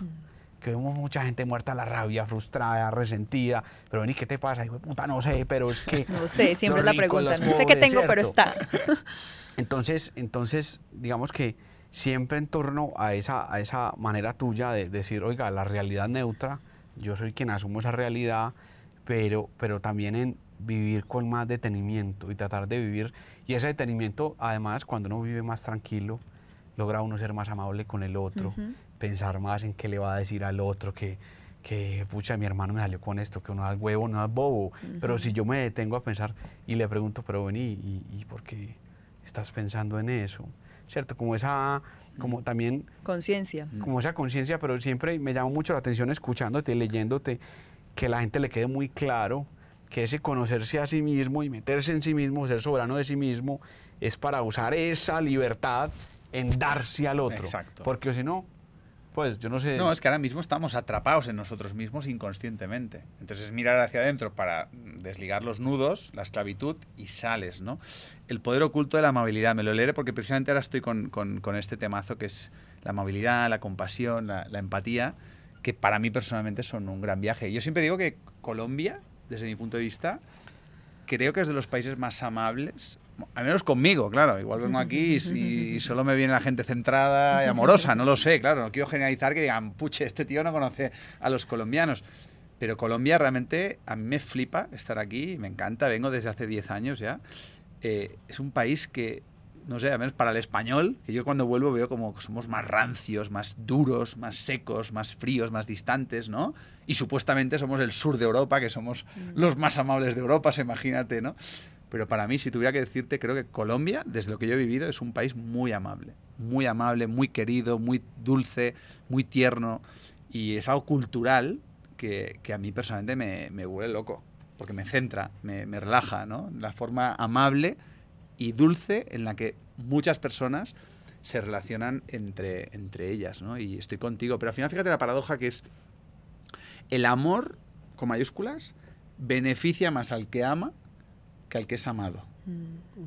Que vemos mucha gente muerta a la rabia, frustrada, resentida. Pero vení, ¿qué te pasa? Hijo de puta, no sé, pero es que... <laughs> No sé, siempre es la ricos, pregunta. No sé qué tengo, pero está. <laughs> Entonces, entonces, digamos que siempre en torno a esa, a esa manera tuya de decir, oiga, la realidad neutra, yo soy quien asumo esa realidad, pero, pero también en vivir con más detenimiento y tratar de vivir. Y ese detenimiento, además, cuando uno vive más tranquilo, logra uno ser más amable con el otro. Pensar más en qué le va a decir al otro, que, que pucha, mi hermano me salió con esto, que uno es huevo, no es bobo. Pero si yo me detengo a pensar y le pregunto, pero vení, ¿y, y por qué estás pensando en eso? ¿Cierto? Como esa, como también Conciencia. como esa conciencia, pero siempre me llama mucho la atención escuchándote, leyéndote, que la gente le quede muy claro que ese conocerse a sí mismo y meterse en sí mismo, ser soberano de sí mismo, es para usar esa libertad en darse al otro. Exacto. Porque si no, pues yo no sé. No, es que ahora mismo estamos atrapados en nosotros mismos inconscientemente. Entonces es mirar hacia adentro para desligar los nudos, la esclavitud y sales, ¿no? El poder oculto de la amabilidad. Me lo leeré porque precisamente ahora estoy con, con- con este temazo que es la amabilidad, la compasión, la, la empatía, que para mí personalmente son un gran viaje. Yo siempre digo que Colombia, desde mi punto de vista, creo que es de los países más amables, Al menos conmigo, claro. Igual vengo aquí y, solo me viene la gente centrada y amorosa, no lo sé, claro. No quiero generalizar que digan, puche, este tío no conoce a los colombianos. Pero Colombia realmente a mí me flipa estar aquí, me encanta, vengo desde hace 10 años ya. Eh, es un país que, no sé, al menos para el español, que yo cuando vuelvo veo como que somos más rancios, más duros, más secos, más fríos, más distantes, ¿no? Y supuestamente somos el sur de Europa, que somos los más amables de Europa, imagínate, ¿no? Pero para mí, si tuviera que decirte, creo que Colombia, desde lo que yo he vivido, es un país muy amable. Muy amable, muy querido, muy dulce, muy tierno. Y es algo cultural que, a mí personalmente me, me vuelve loco. Porque me centra, me, me relaja, ¿no? La forma amable y dulce en la que muchas personas se relacionan entre, entre ellas. Y estoy contigo. Pero al final, fíjate la paradoja que es el amor, con mayúsculas, beneficia más al que ama que al que es amado. Mm.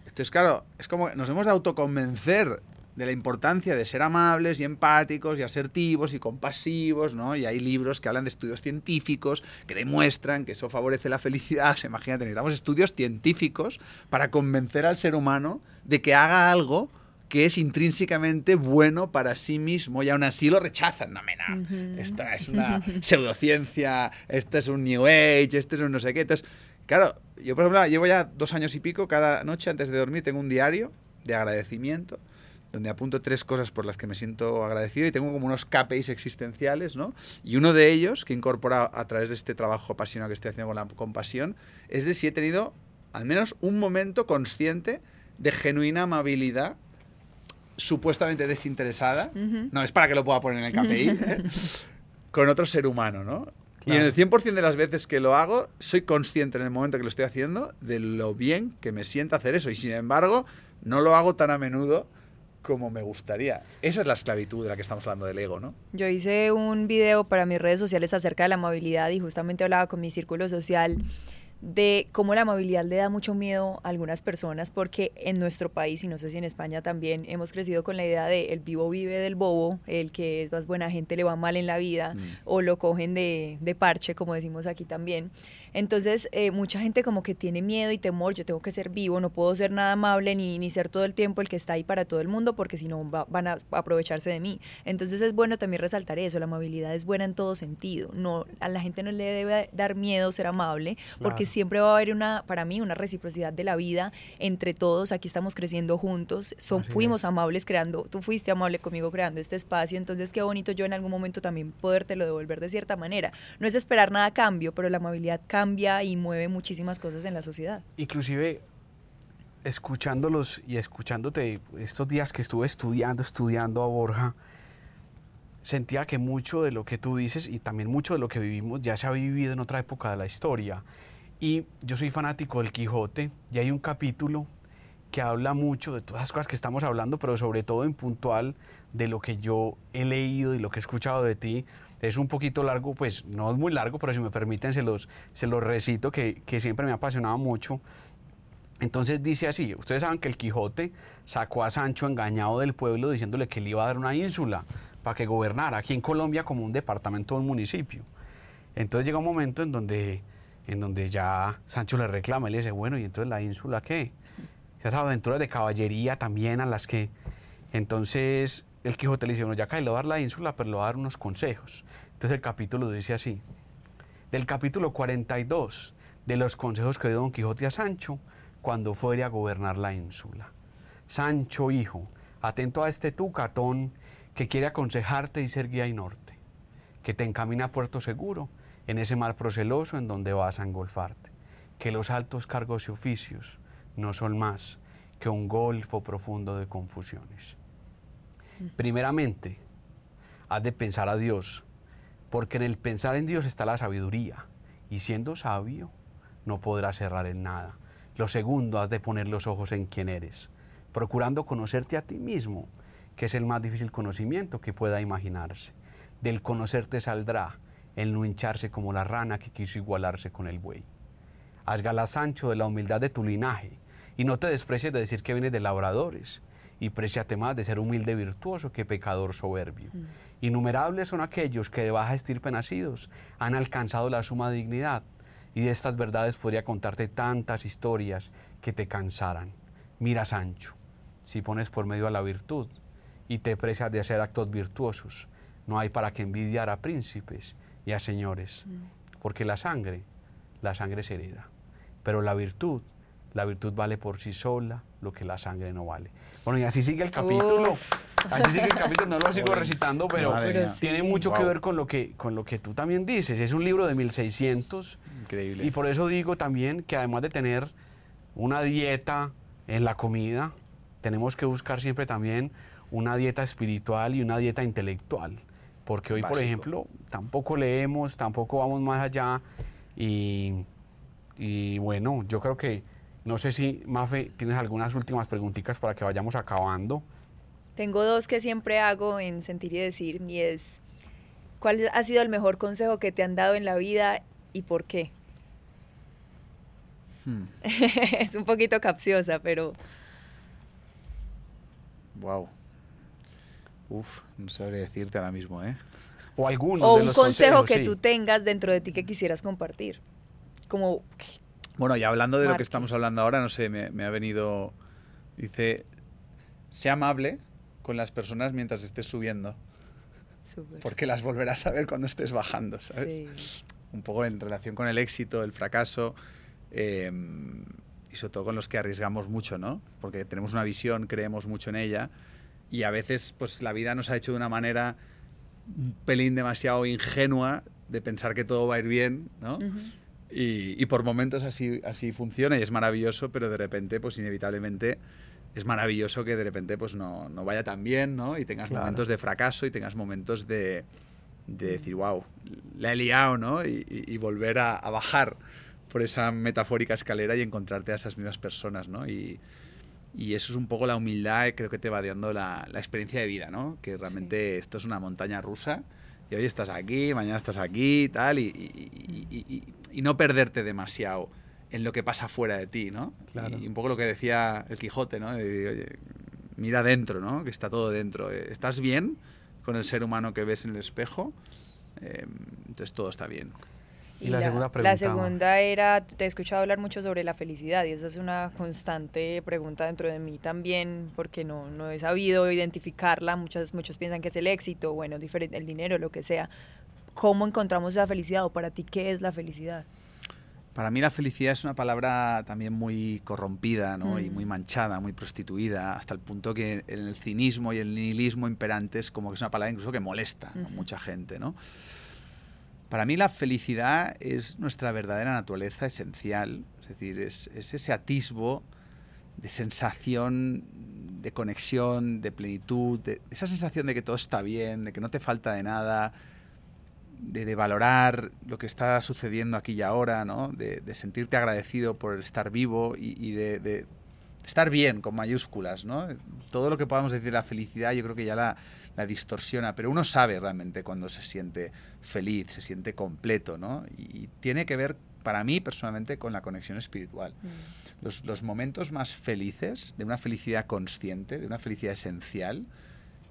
Entonces, claro, es como nos hemos de autoconvencer de la importancia de ser amables y empáticos y asertivos y compasivos, ¿no? Y hay libros que hablan de estudios científicos que demuestran que eso favorece la felicidad. <laughs> imagínate, necesitamos estudios científicos para convencer al ser humano de que haga algo que es intrínsecamente bueno para sí mismo y aún así lo rechazan. No, me Esta es <laughs> una pseudociencia, este es un New Age, este es un no sé qué. Entonces, Claro, yo por ejemplo llevo ya dos años y pico, cada noche antes de dormir tengo un diario de agradecimiento, donde apunto tres cosas por las que me siento agradecido y tengo como unos KPIs existenciales, ¿no? Y uno de ellos, que he incorporado a través de este trabajo apasionado que estoy haciendo con la compasión, es de si he tenido al menos un momento consciente de genuina amabilidad supuestamente desinteresada, no es para que lo pueda poner en el KPI, <laughs> ¿eh? con otro ser humano, ¿no? Y en el 100% de las veces que lo hago, soy consciente en el momento que lo estoy haciendo de lo bien que me sienta hacer eso. Y sin embargo, no lo hago tan a menudo como me gustaría. Esa es la esclavitud de la que estamos hablando del ego, ¿no? Yo hice un video para mis redes sociales acerca de la amabilidad y justamente hablaba con mi círculo social de cómo la movilidad le da mucho miedo a algunas personas porque en nuestro país y no sé si en España también hemos crecido con la idea de el vivo vive del bobo, el que es más buena gente le va mal en la vida mm. o lo cogen de, de, parche como decimos aquí también. Entonces eh, mucha gente como que tiene miedo y temor, yo tengo que ser vivo, no puedo ser nada amable ni, ni ser todo el tiempo el que está ahí para todo el mundo porque si no van a aprovecharse de mí. Entonces es bueno también resaltar eso, la amabilidad es buena en todo sentido, no, a la gente no le debe dar miedo ser amable porque siempre va a haber una, para mí, una reciprocidad de la vida entre todos. Aquí estamos creciendo juntos, son, fuimos amables creando, tú fuiste amable conmigo creando este espacio, entonces qué bonito yo en algún momento también podértelo devolver de cierta manera. No es esperar nada a cambio, pero la amabilidad cambia y mueve muchísimas cosas en la sociedad. Inclusive escuchándolos y escuchándote estos días que estuve estudiando, estudiando a Borja, sentía que mucho de lo que tú dices y también mucho de lo que vivimos ya se ha vivido en otra época de la historia. Y yo soy fanático del Quijote y hay un capítulo que habla mucho de todas las cosas que estamos hablando, pero sobre todo en puntual de lo que yo he leído y lo que he escuchado de ti. Es un poquito largo, pues no es muy largo, pero si me permiten se los, se los recito, que, que siempre me ha apasionado mucho. Entonces dice así, ustedes saben que el Quijote sacó a Sancho engañado del pueblo diciéndole que le iba a dar una ínsula para que gobernara aquí en Colombia como un departamento o un municipio. Entonces llega un momento en donde en donde ya Sancho le reclama y le dice, bueno, ¿y entonces la ínsula qué? Esas aventuras de caballería también a las que... Entonces el Quijote le dice, bueno, ya cae, le va a dar la ínsula, pero le va a dar unos consejos. Entonces el capítulo dice así, del capítulo 42 de los consejos que dio Don Quijote a Sancho cuando fuere a gobernar la ínsula. Sancho, hijo, atento a este tu catón que quiere aconsejarte y ser guía y norte, que te encamina a puerto seguro en ese mar proceloso en donde vas a engolfarte, que los altos cargos y oficios no son más que un golfo profundo de confusiones. Primeramente, has de pensar a Dios, porque en el pensar en Dios está la sabiduría, y siendo sabio, no podrás cerrar en nada. Lo segundo, has de poner los ojos en quién eres, procurando conocerte a ti mismo, que es el más difícil conocimiento que pueda imaginarse. Del conocerte saldrá el no hincharse como la rana que quiso igualarse con el buey. Haz gala, Sancho, de la humildad de tu linaje, y no te desprecies de decir que vienes de labradores, y preciate más de ser humilde virtuoso que pecador soberbio. Mm. Innumerables son aquellos que de baja estirpe nacidos han alcanzado la suma dignidad, y de estas verdades podría contarte tantas historias que te cansaran. Mira, Sancho, si pones por medio a la virtud y te precias de hacer actos virtuosos, no hay para que envidiar a príncipes y a señores, mm. porque la sangre, la sangre se hereda, pero la virtud, la virtud vale por sí sola lo que la sangre no vale. Bueno, y así sigue el capítulo. Así sigue el capítulo, no lo sigo recitando, pero, tiene mucho que ver con lo que, con lo que tú también dices. Es un libro de 1600. Increíble. Y por eso digo también que además de tener una dieta en la comida, tenemos que buscar siempre también una dieta espiritual y una dieta intelectual. Porque hoy, por ejemplo, tampoco leemos, tampoco vamos más allá. Y, y bueno, yo creo que no sé si, Mafe, tienes algunas últimas preguntitas para que vayamos acabando. Tengo dos que siempre hago en sentir y decir, y es, ¿cuál ha sido el mejor consejo que te han dado en la vida y por qué? Hmm. <laughs> es un poquito capciosa, pero... Wow. Uf, no sabría decirte ahora mismo, ¿eh? O algún O un consejo que tú tengas dentro de ti que quisieras compartir. Como, bueno, y hablando de lo que estamos hablando ahora, no sé, me, ha venido. Dice: Sé amable con las personas mientras estés subiendo. Porque las volverás a ver cuando estés bajando, ¿sabes? Un poco en relación con el éxito, el fracaso. Em, y sobre todo con los que arriesgamos mucho, ¿no? Porque tenemos una visión, creemos mucho en ella y a veces pues la vida nos ha hecho de una manera un pelín demasiado ingenua de pensar que todo va a ir bien, ¿no? Y, por momentos así, así funciona y es maravilloso, pero de repente, pues inevitablemente es maravilloso que de repente pues no, no vaya tan bien, ¿no? Y tengas momentos de fracaso y tengas momentos de, de decir, wow, la he liado, ¿no? Y, volver a, bajar por esa metafórica escalera y encontrarte a esas mismas personas, ¿no? Y, y eso es un poco la humildad, creo que te va dando la, la experiencia de vida, ¿no? Que realmente esto es una montaña rusa y hoy estás aquí, mañana estás aquí, tal, y, y, no perderte demasiado en lo que pasa fuera de ti, ¿no? Y un poco lo que decía el Quijote, ¿no? mira dentro, ¿no? Que está todo dentro. ¿Estás bien con el ser humano que ves en el espejo? Eh, entonces todo está bien. Y, la, segunda pregunta. La segunda era, te he escuchado hablar mucho sobre la felicidad y esa es una constante pregunta dentro de mí también porque no, no he sabido identificarla. Muchos, muchos piensan que es el éxito, bueno, el dinero, lo que sea. ¿Cómo encontramos esa felicidad o para ti qué es la felicidad? Para mí la felicidad es una palabra también muy corrompida ¿no? y muy mm. manchada, muy prostituida, hasta el punto que el cinismo y el nihilismo imperantes como que es una palabra incluso que molesta a mucha gente. ¿no? Para mí la felicidad es nuestra verdadera naturaleza esencial, es decir, es, ese atisbo de sensación de conexión, de plenitud, de esa sensación de que todo está bien, de que no te falta de nada, de, valorar lo que está sucediendo aquí y ahora, ¿no? de, sentirte agradecido por estar vivo y, de, estar bien con mayúsculas. ¿no? Todo lo que podamos decir de la felicidad yo creo que ya la, la distorsiona, pero uno sabe realmente cuando se siente feliz, se siente completo, ¿no? Y, tiene que ver, para mí personalmente, con la conexión espiritual. Mm. Los, los, momentos más felices, de una felicidad consciente, de una felicidad esencial,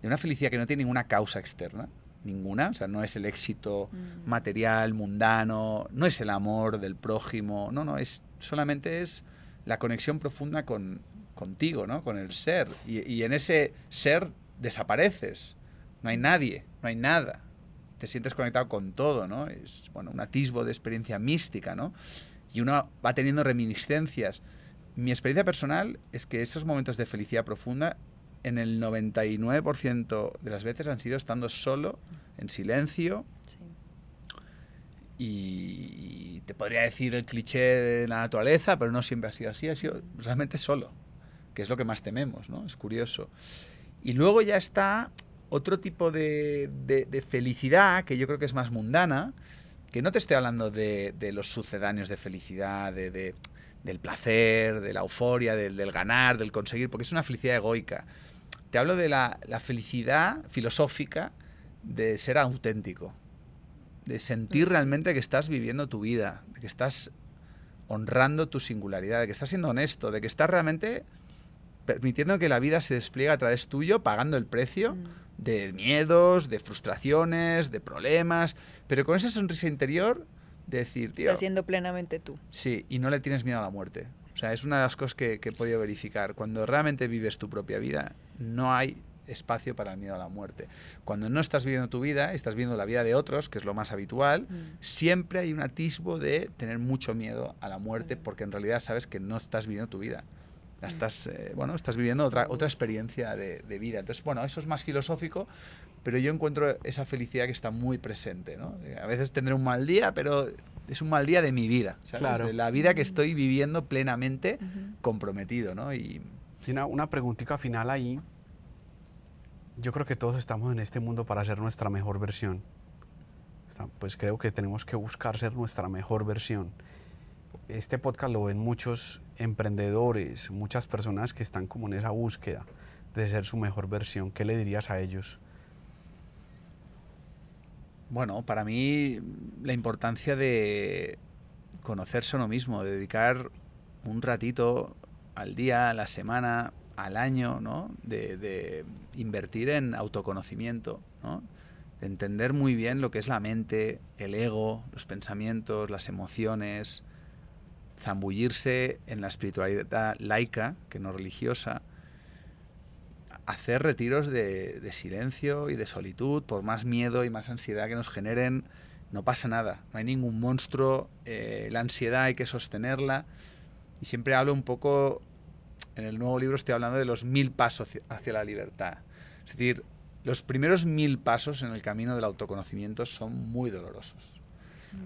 de una felicidad que no tiene ninguna causa externa, ninguna, o sea, no es el éxito mm. material, mundano, no es el amor del prójimo, no, no, es solamente es la conexión profunda con, contigo, ¿no? Con el ser. Y, y en ese ser desapareces. No hay nadie, no hay nada. Te sientes conectado con todo, ¿no? Es bueno, un atisbo de experiencia mística, ¿no? Y uno va teniendo reminiscencias. Mi experiencia personal es que esos momentos de felicidad profunda, en el 99% de las veces han sido estando solo, en silencio. Y te podría decir el cliché de la naturaleza, pero no siempre ha sido así, ha sido realmente solo, que es lo que más tememos, ¿no? Es curioso. Y luego ya está otro tipo de, felicidad que yo creo que es más mundana, que no te estoy hablando de, los sucedáneos de felicidad, de, del placer, de la euforia, del, ganar, del conseguir, porque es una felicidad egoica. Te hablo de la, felicidad filosófica de ser auténtico, de sentir realmente que estás viviendo tu vida, de que estás honrando tu singularidad, de que estás siendo honesto, de que estás realmente permitiendo que la vida se despliegue a través tuyo, pagando el precio mm. de miedos, de frustraciones, de problemas, pero con esa sonrisa interior de decir, tío, Estás siendo plenamente tú. Sí, y no le tienes miedo a la muerte. O sea, es una de las cosas que, que he podido verificar. Cuando realmente vives tu propia vida, no hay espacio para el miedo a la muerte. Cuando no estás viviendo tu vida, estás viendo la vida de otros, que es lo más habitual, Mm. siempre hay un atisbo de tener mucho miedo a la muerte Mm. porque en realidad sabes que no estás viviendo tu vida. Estás, eh, bueno, estás viviendo otra, otra experiencia de, de vida. Entonces, bueno, eso es más filosófico, pero yo encuentro esa felicidad que está muy presente. ¿no? Eh, A veces tendré un mal día, pero es un mal día de mi vida, ¿sabes? Claro. De la vida que estoy viviendo plenamente comprometido, ¿no? Y Una, una preguntita final ahí. Yo creo que todos estamos en este mundo para ser nuestra mejor versión. Pues creo que tenemos que buscar ser nuestra mejor versión. Este podcast lo ven muchos emprendedores, muchas personas que están como en esa búsqueda de ser su mejor versión. ¿Qué le dirías a ellos? Bueno, para mí la importancia de conocerse a uno mismo, de dedicar un ratito al día, a la semana, al año, ¿no? De, de invertir en autoconocimiento, ¿no? De entender muy bien lo que es la mente, el ego, los pensamientos, las emociones, zambullirse en la espiritualidad laica, que no religiosa, hacer retiros de, de silencio y de solitud, por más miedo y más ansiedad que nos generen, no pasa nada, no hay ningún monstruo, eh, la ansiedad hay que sostenerla. Y siempre hablo un poco, en el nuevo libro estoy hablando de los mil pasos hacia- la libertad. Es decir, los primeros mil pasos en el camino del autoconocimiento son muy dolorosos.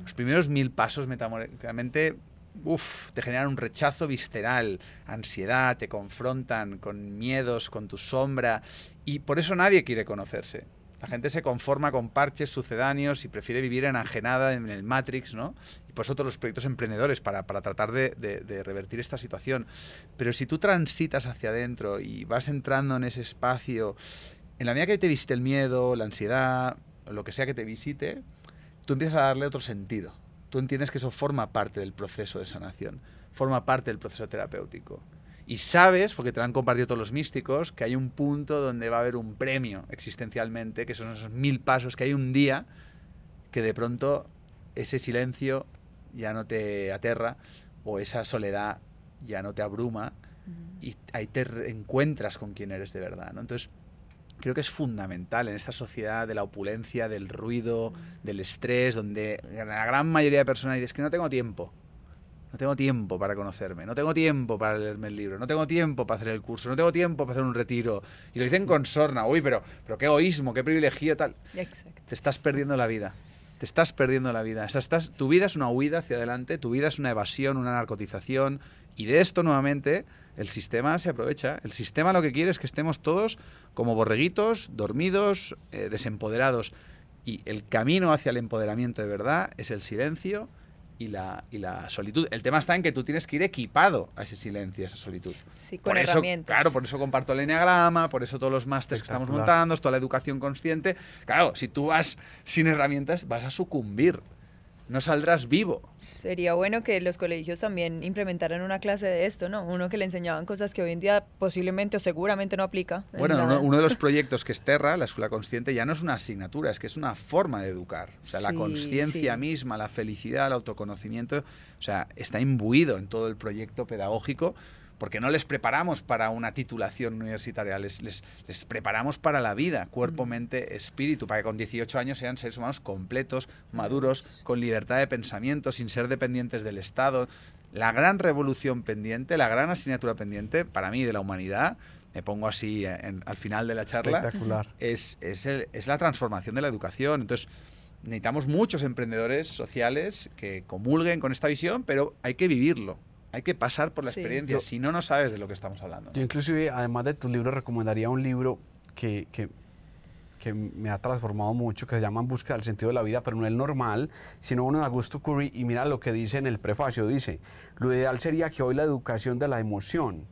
Los primeros mil pasos metamórficamente uf, te generan un rechazo visceral, ansiedad, te confrontan con miedos, con tu sombra, y por eso nadie quiere conocerse. La gente se conforma con parches sucedáneos y prefiere vivir enajenada en el Matrix, ¿no? Y por eso todos los proyectos emprendedores, para, para tratar de, de- revertir esta situación. Pero si tú transitas hacia adentro y vas entrando en ese espacio, en la medida que te visite el miedo, la ansiedad, lo que sea que te visite, tú empiezas a darle otro sentido. Tú entiendes que eso forma parte del proceso de sanación, forma parte del proceso terapéutico. Y sabes, porque te lo han compartido todos los místicos, que hay un punto donde va a haber un premio existencialmente, que son esos mil pasos, que hay un día que de pronto ese silencio ya no te aterra o esa soledad ya no te abruma y ahí te encuentras con quién eres de verdad. ¿no? Entonces, creo que es fundamental en esta sociedad de la opulencia, del ruido, del estrés, donde la gran mayoría de personas dice "Es que no tengo tiempo. No tengo tiempo para conocerme, no tengo tiempo para leerme el libro, no tengo tiempo para hacer el curso, no tengo tiempo para hacer un retiro. Y lo dicen con sorna, uy, pero, pero qué egoísmo, qué privilegio, tal. Exacto. Te estás perdiendo la vida. Te estás perdiendo la vida. O sea, estás, tu vida es una huida hacia adelante, tu vida es una evasión, una narcotización. Y de esto nuevamente el sistema se aprovecha. El sistema lo que quiere es que estemos todos como borreguitos, dormidos, eh, desempoderados. Y el camino hacia el empoderamiento de verdad es el silencio y la, y la solitud. El tema está en que tú tienes que ir equipado a ese silencio, a esa solitud. Sí, con Por eso, herramientas. claro, por eso comparto el enneagrama, por eso todos los másteres que estamos montando, toda la educación consciente. Claro, si tú vas sin herramientas, vas a sucumbir. No saldrás vivo. Sería bueno que los colegios también implementaran una clase de esto, ¿no? Uno que le enseñaban cosas que hoy en día posiblemente o seguramente no aplica. en Bueno, la- uno, uno de los <laughs> proyectos que es Terra, la escuela consciente, ya no es una asignatura, es que es una forma de educar. O sea, la Sí, conciencia sí. misma, la felicidad, el autoconocimiento, o sea, está imbuido en todo el proyecto pedagógico porque no les preparamos para una titulación universitaria, les, les, les preparamos para la vida, cuerpo, mente, espíritu, para que con 18 años sean seres humanos completos, maduros, con libertad de pensamiento, sin ser dependientes del Estado. La gran revolución pendiente, la gran asignatura pendiente para mí de la humanidad, me pongo así en- al final de la charla, es, es, el- es la transformación de la educación. Entonces, necesitamos muchos emprendedores sociales que comulguen con esta visión, pero hay que vivirlo. Hay que pasar por la Sí. experiencia, Yo- si no, no sabes de lo que estamos hablando. Yo inclusive, además de tus libros, recomendaría un libro que, que, que me ha transformado mucho, que se llama En Búsqueda del Sentido de la Vida, pero no el normal, sino uno de Augusto Curry, y mira lo que dice en el prefacio, dice, lo ideal sería que hoy la educación de la emoción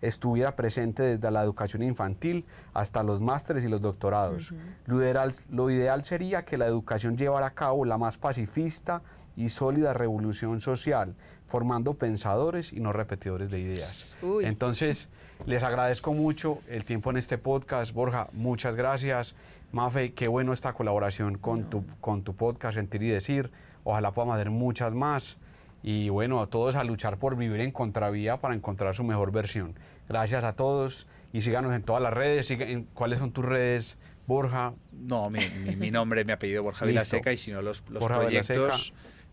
estuviera presente desde la educación infantil hasta los másteres y los doctorados. lo, ideal, lo ideal sería que la educación llevara a cabo la más pacifista y sólida revolución social, formando pensadores y no repetidores de ideas. Uy. Entonces, les agradezco mucho el tiempo en este podcast. Borja, muchas gracias. Mafe, qué bueno esta colaboración con, tu, con tu podcast, Sentir y Decir. Ojalá podamos hacer muchas más. Y bueno, a todos a luchar por vivir en contravía para encontrar su mejor versión. Gracias a todos y síganos en todas las redes. ¿Cuáles son tus redes, Borja? No, mi, mi, nombre, mi apellido Borja Vilaseca y si no los, los proyectos...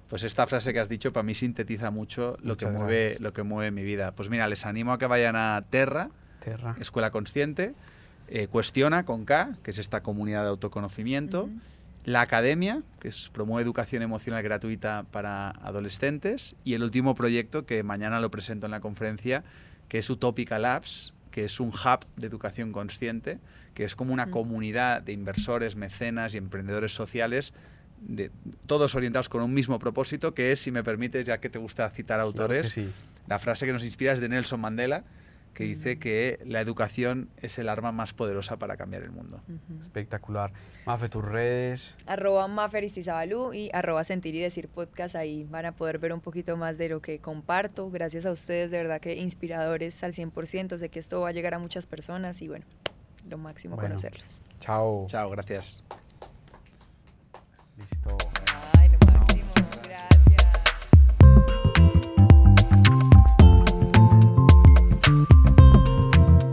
Pues esta frase que has dicho para mí sintetiza mucho lo que, mueve, lo que mueve mi vida. Pues mira, les animo a que vayan a Terra, Terra. Escuela Consciente, eh, Cuestiona con K, que es esta comunidad de autoconocimiento, la Academia, que es, promueve educación emocional gratuita para adolescentes, y el último proyecto que mañana lo presento en la conferencia, que es Utopica Labs, que es un hub de educación consciente, que es como una comunidad de inversores, mecenas y emprendedores sociales todos orientados con un mismo propósito, que es, si me permites, ya que te gusta citar autores, la frase que nos inspira es de Nelson Mandela, que dice que la educación es el arma más poderosa para cambiar el mundo. Espectacular. Mafe, tus redes. Arroba Maferistizabalú y arroba Sentir y Decir Podcast. Ahí van a poder ver un poquito más de lo que comparto. Gracias a ustedes, de verdad que inspiradores al 100%. Sé que esto va a llegar a muchas personas y bueno, lo máximo conocerlos. Chao. Chao, gracias. リスト。